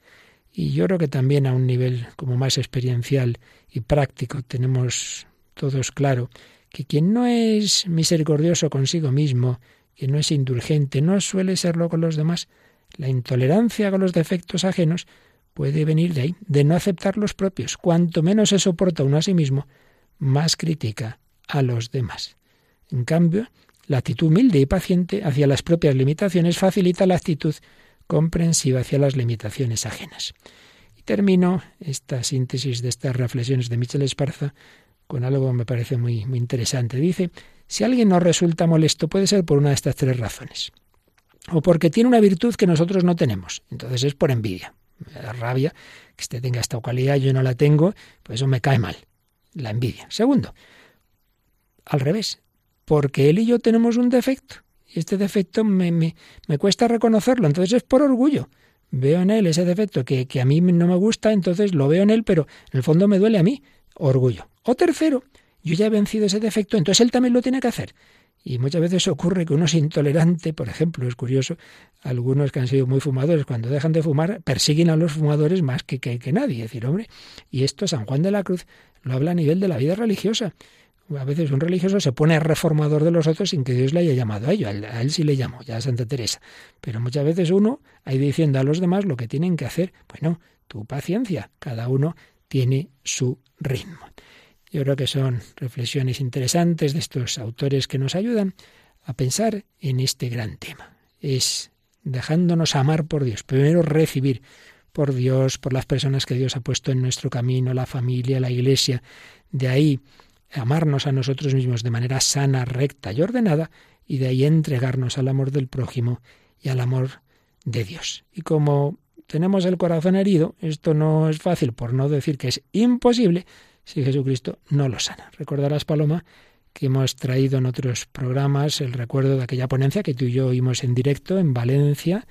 Y yo creo que también a un nivel como más experiencial y práctico tenemos todos claro que quien no es misericordioso consigo mismo, que no es indulgente, no suele serlo con los demás. La intolerancia con los defectos ajenos puede venir de ahí, de no aceptar los propios. Cuanto menos se soporta uno a sí mismo, más critica a los demás. En cambio, la actitud humilde y paciente hacia las propias limitaciones facilita la actitud comprensiva hacia las limitaciones ajenas. Y termino esta síntesis de estas reflexiones de Michel Esparza con algo que me parece muy, muy interesante. Dice, si alguien nos resulta molesto puede ser por una de estas tres razones. O porque tiene una virtud que nosotros no tenemos. Entonces es por envidia. Me da rabia que usted tenga esta cualidad, yo no la tengo, pues eso me cae mal. La envidia. Segundo, al revés, porque él y yo tenemos un defecto. Y este defecto me, me, me cuesta reconocerlo. Entonces es por orgullo. Veo en él ese defecto que, que a mí no me gusta, entonces lo veo en él, pero en el fondo me duele a mí. Orgullo. O tercero, yo ya he vencido ese defecto, entonces él también lo tiene que hacer. Y muchas veces ocurre que uno es intolerante, por ejemplo, es curioso, algunos que han sido muy fumadores, cuando dejan de fumar, persiguen a los fumadores más que, que, que nadie. Es decir, hombre, y esto San Juan de la Cruz lo habla a nivel de la vida religiosa. A veces un religioso se pone reformador de los otros sin que Dios le haya llamado a ello. A él, sí le llamó, ya a Santa Teresa. Pero muchas veces uno ido diciendo a los demás lo que tienen que hacer. Bueno, tu paciencia, cada uno tiene su ritmo. Yo creo que son reflexiones interesantes de estos autores que nos ayudan a pensar en este gran tema. Es dejándonos amar por Dios. Primero recibir por Dios, por las personas que Dios ha puesto en nuestro camino, la familia, la iglesia. De ahí amarnos a nosotros mismos de manera sana, recta y ordenada, y de ahí entregarnos al amor del prójimo y al amor de Dios. Y como tenemos el corazón herido, esto no es fácil, por no decir que es imposible, si Jesucristo no lo sana. Recordarás, Paloma, que hemos traído en otros programas el recuerdo de aquella ponencia que tú y yo oímos en directo en Valencia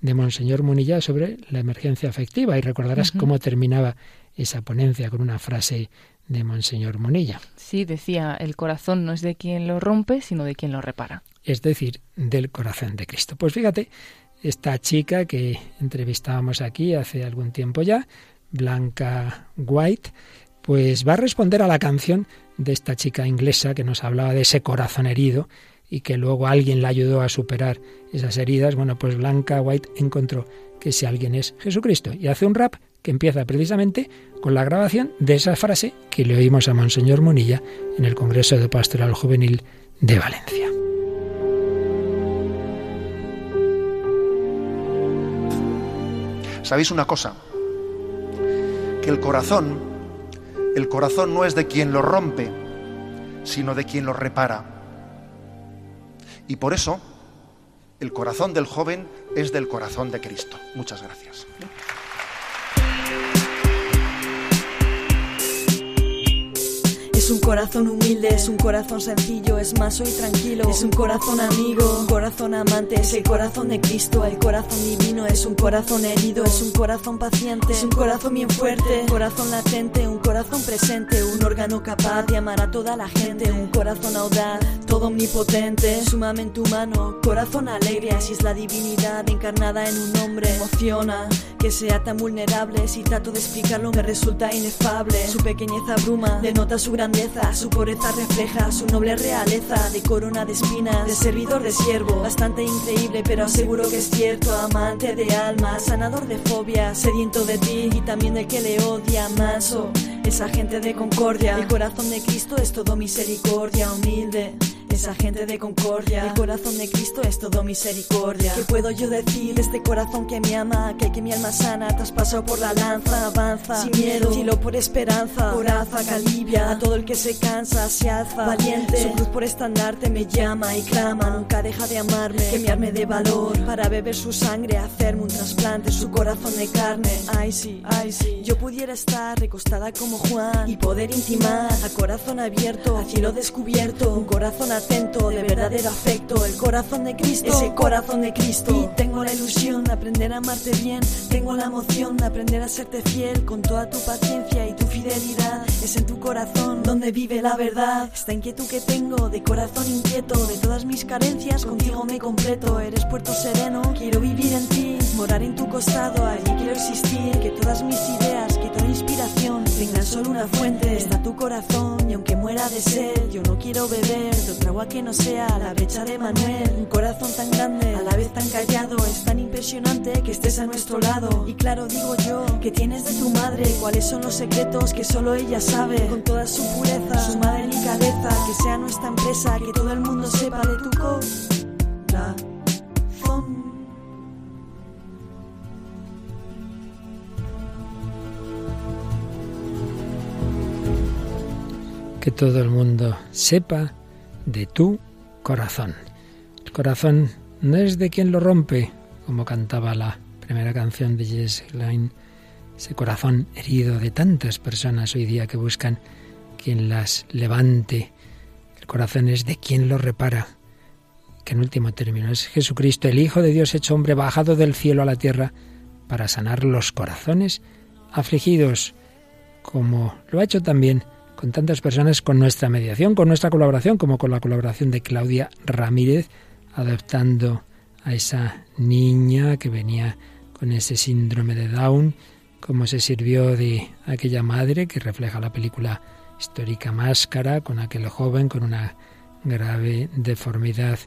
de Monseñor Munilla sobre la emergencia afectiva y recordarás cómo terminaba esa ponencia con una frase de Monseñor Munilla. Sí, decía, el corazón no es de quien lo rompe, sino de quien lo repara. Es decir, del corazón de Cristo. Pues fíjate, esta chica que entrevistábamos aquí hace algún tiempo ya, Blanca White, pues va a responder a la canción de esta chica inglesa que nos hablaba de ese corazón herido y que luego alguien la ayudó a superar esas heridas. Bueno, pues Blanca White encontró que ese alguien es Jesucristo y hace un rap que empieza precisamente con la grabación de esa frase que le oímos a Monseñor Monilla en el Congreso de Pastoral Juvenil de Valencia. ¿Sabéis una cosa? Que el corazón el corazón no es de quien lo rompe, sino de quien lo repara. Y por eso, el corazón del joven es del corazón de Cristo. Muchas gracias. Es un corazón humilde, es un corazón sencillo, es más hoy tranquilo. Es un corazón amigo, un corazón amante, es el corazón de Cristo, el corazón divino. Es un corazón herido, es un corazón paciente, es un corazón bien fuerte, un corazón latente, un corazón presente, un órgano capaz de amar a toda la gente, un corazón audaz, todo omnipotente, sumamente humano, corazón alegre, así es la divinidad encarnada en un hombre. Emociona que sea tan vulnerable, si trato de explicarlo me resulta inefable. Su pequeñez abruma, denota su grandeza. Su pureza refleja su noble realeza. De corona de espinas, de servidor de siervo, bastante increíble pero aseguro que es cierto, amante de alma, sanador de fobia, sediento de ti y también de que le odia, manso, esa gente de concordia, el corazón de Cristo es todo misericordia, humilde esa gente de concordia. El corazón de Cristo es todo misericordia. ¿Qué puedo yo decir este corazón que me ama? Que, que mi alma sana traspasó por la lanza, avanza. Sin miedo, filo por esperanza, coraza que alivia a todo el que se cansa, se alza, valiente. Su cruz por estandarte me llama y clama, nunca deja de amarme, que me arme de valor. Para beber su sangre, hacerme un trasplante, su corazón de carne. Ay sí, ay sí, yo pudiera estar recostada como Juan y poder intimar a corazón abierto, a cielo descubierto, un corazón de verdadero afecto, el corazón de Cristo, ese corazón de Cristo. Y tengo la ilusión de aprender a amarte bien, tengo la emoción de aprender a serte fiel con toda tu paciencia y tu fidelidad. Es en tu corazón donde vive la verdad. Esta inquietud que tengo de corazón inquieto, de todas mis carencias, contigo me completo. Eres puerto sereno, quiero vivir en ti, morar en tu costado, allí quiero existir. Que todas mis ideas, que toda inspiración tengan solo una fuente. Está tu corazón y aunque muera de sed, yo no quiero beber de otra agua que no sea la brecha de Manuel. Un corazón tan grande, a la vez tan callado, es tan impresionante que estés a nuestro lado. Y claro, digo yo, que tienes de tu madre, cuáles son los secretos que solo ella sabe. Con toda su pureza, su madre cabeza que sea nuestra empresa, que todo el mundo sepa de tu corazón. Que todo el mundo sepa de tu corazón. El corazón no es de quien lo rompe, como cantaba la primera canción de Jess Line, ese corazón herido de tantas personas hoy día que buscan quien las levante. El corazón es de quien lo repara, que en último término es Jesucristo, el Hijo de Dios hecho hombre, bajado del cielo a la tierra para sanar los corazones afligidos, como lo ha hecho también con tantas personas, con nuestra mediación, con nuestra colaboración, como con la colaboración de Claudia Ramírez, adoptando a esa niña que venía con ese síndrome de Down, cómo se sirvió de aquella madre que refleja la película histórica Máscara, con aquel joven con una grave deformidad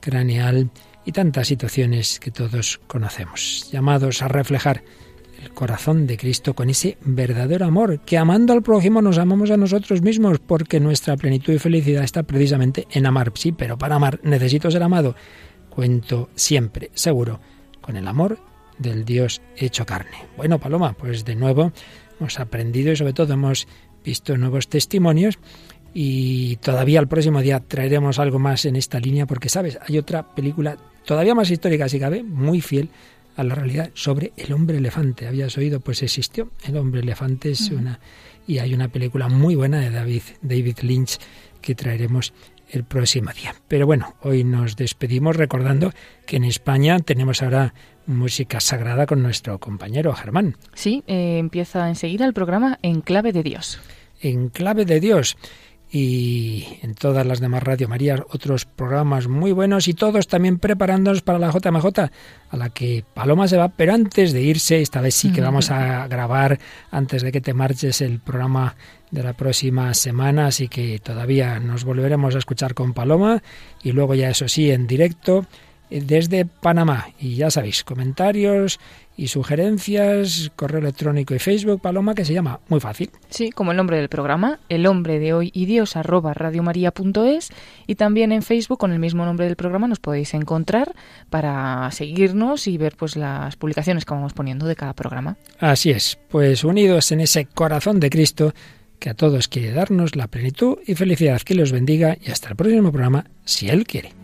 craneal y tantas situaciones que todos conocemos, llamados a reflejar el corazón de Cristo con ese verdadero amor, que amando al prójimo nos amamos a nosotros mismos, porque nuestra plenitud y felicidad está precisamente en amar. Sí, pero para amar necesito ser amado. Cuento siempre, seguro, con el amor del Dios hecho carne. Bueno, Paloma, pues de nuevo hemos aprendido y sobre todo hemos visto nuevos testimonios y todavía el próximo día traeremos algo más en esta línea porque, sabes, hay otra película todavía más histórica, si cabe, muy fiel a la realidad sobre el hombre elefante. ¿Habías oído? Pues existió. El hombre elefante es una... Y hay una película muy buena de David, David Lynch que traeremos el próximo día. Pero bueno, hoy nos despedimos recordando que en España tenemos ahora música sagrada con nuestro compañero Germán. Sí, eh, empieza enseguida el programa En Clave de Dios. En Clave de Dios y en todas las demás Radio María otros programas muy buenos y todos también preparándonos para la JMJ a la que Paloma se va, pero antes de irse, esta vez sí que vamos a grabar antes de que te marches el programa de la próxima semana, así que todavía nos volveremos a escuchar con Paloma y luego ya eso sí en directo desde Panamá. Y ya sabéis, comentarios y sugerencias, correo electrónico y Facebook, Paloma, que se llama muy fácil. Sí, como el nombre del programa, el hombre de hoy y Dios arroba radiomaria.es y también en Facebook con el mismo nombre del programa nos podéis encontrar para seguirnos y ver pues las publicaciones que vamos poniendo de cada programa. Así es, pues unidos en ese corazón de Cristo que a todos quiere darnos la plenitud y felicidad que los bendiga y hasta el próximo programa, si Él quiere.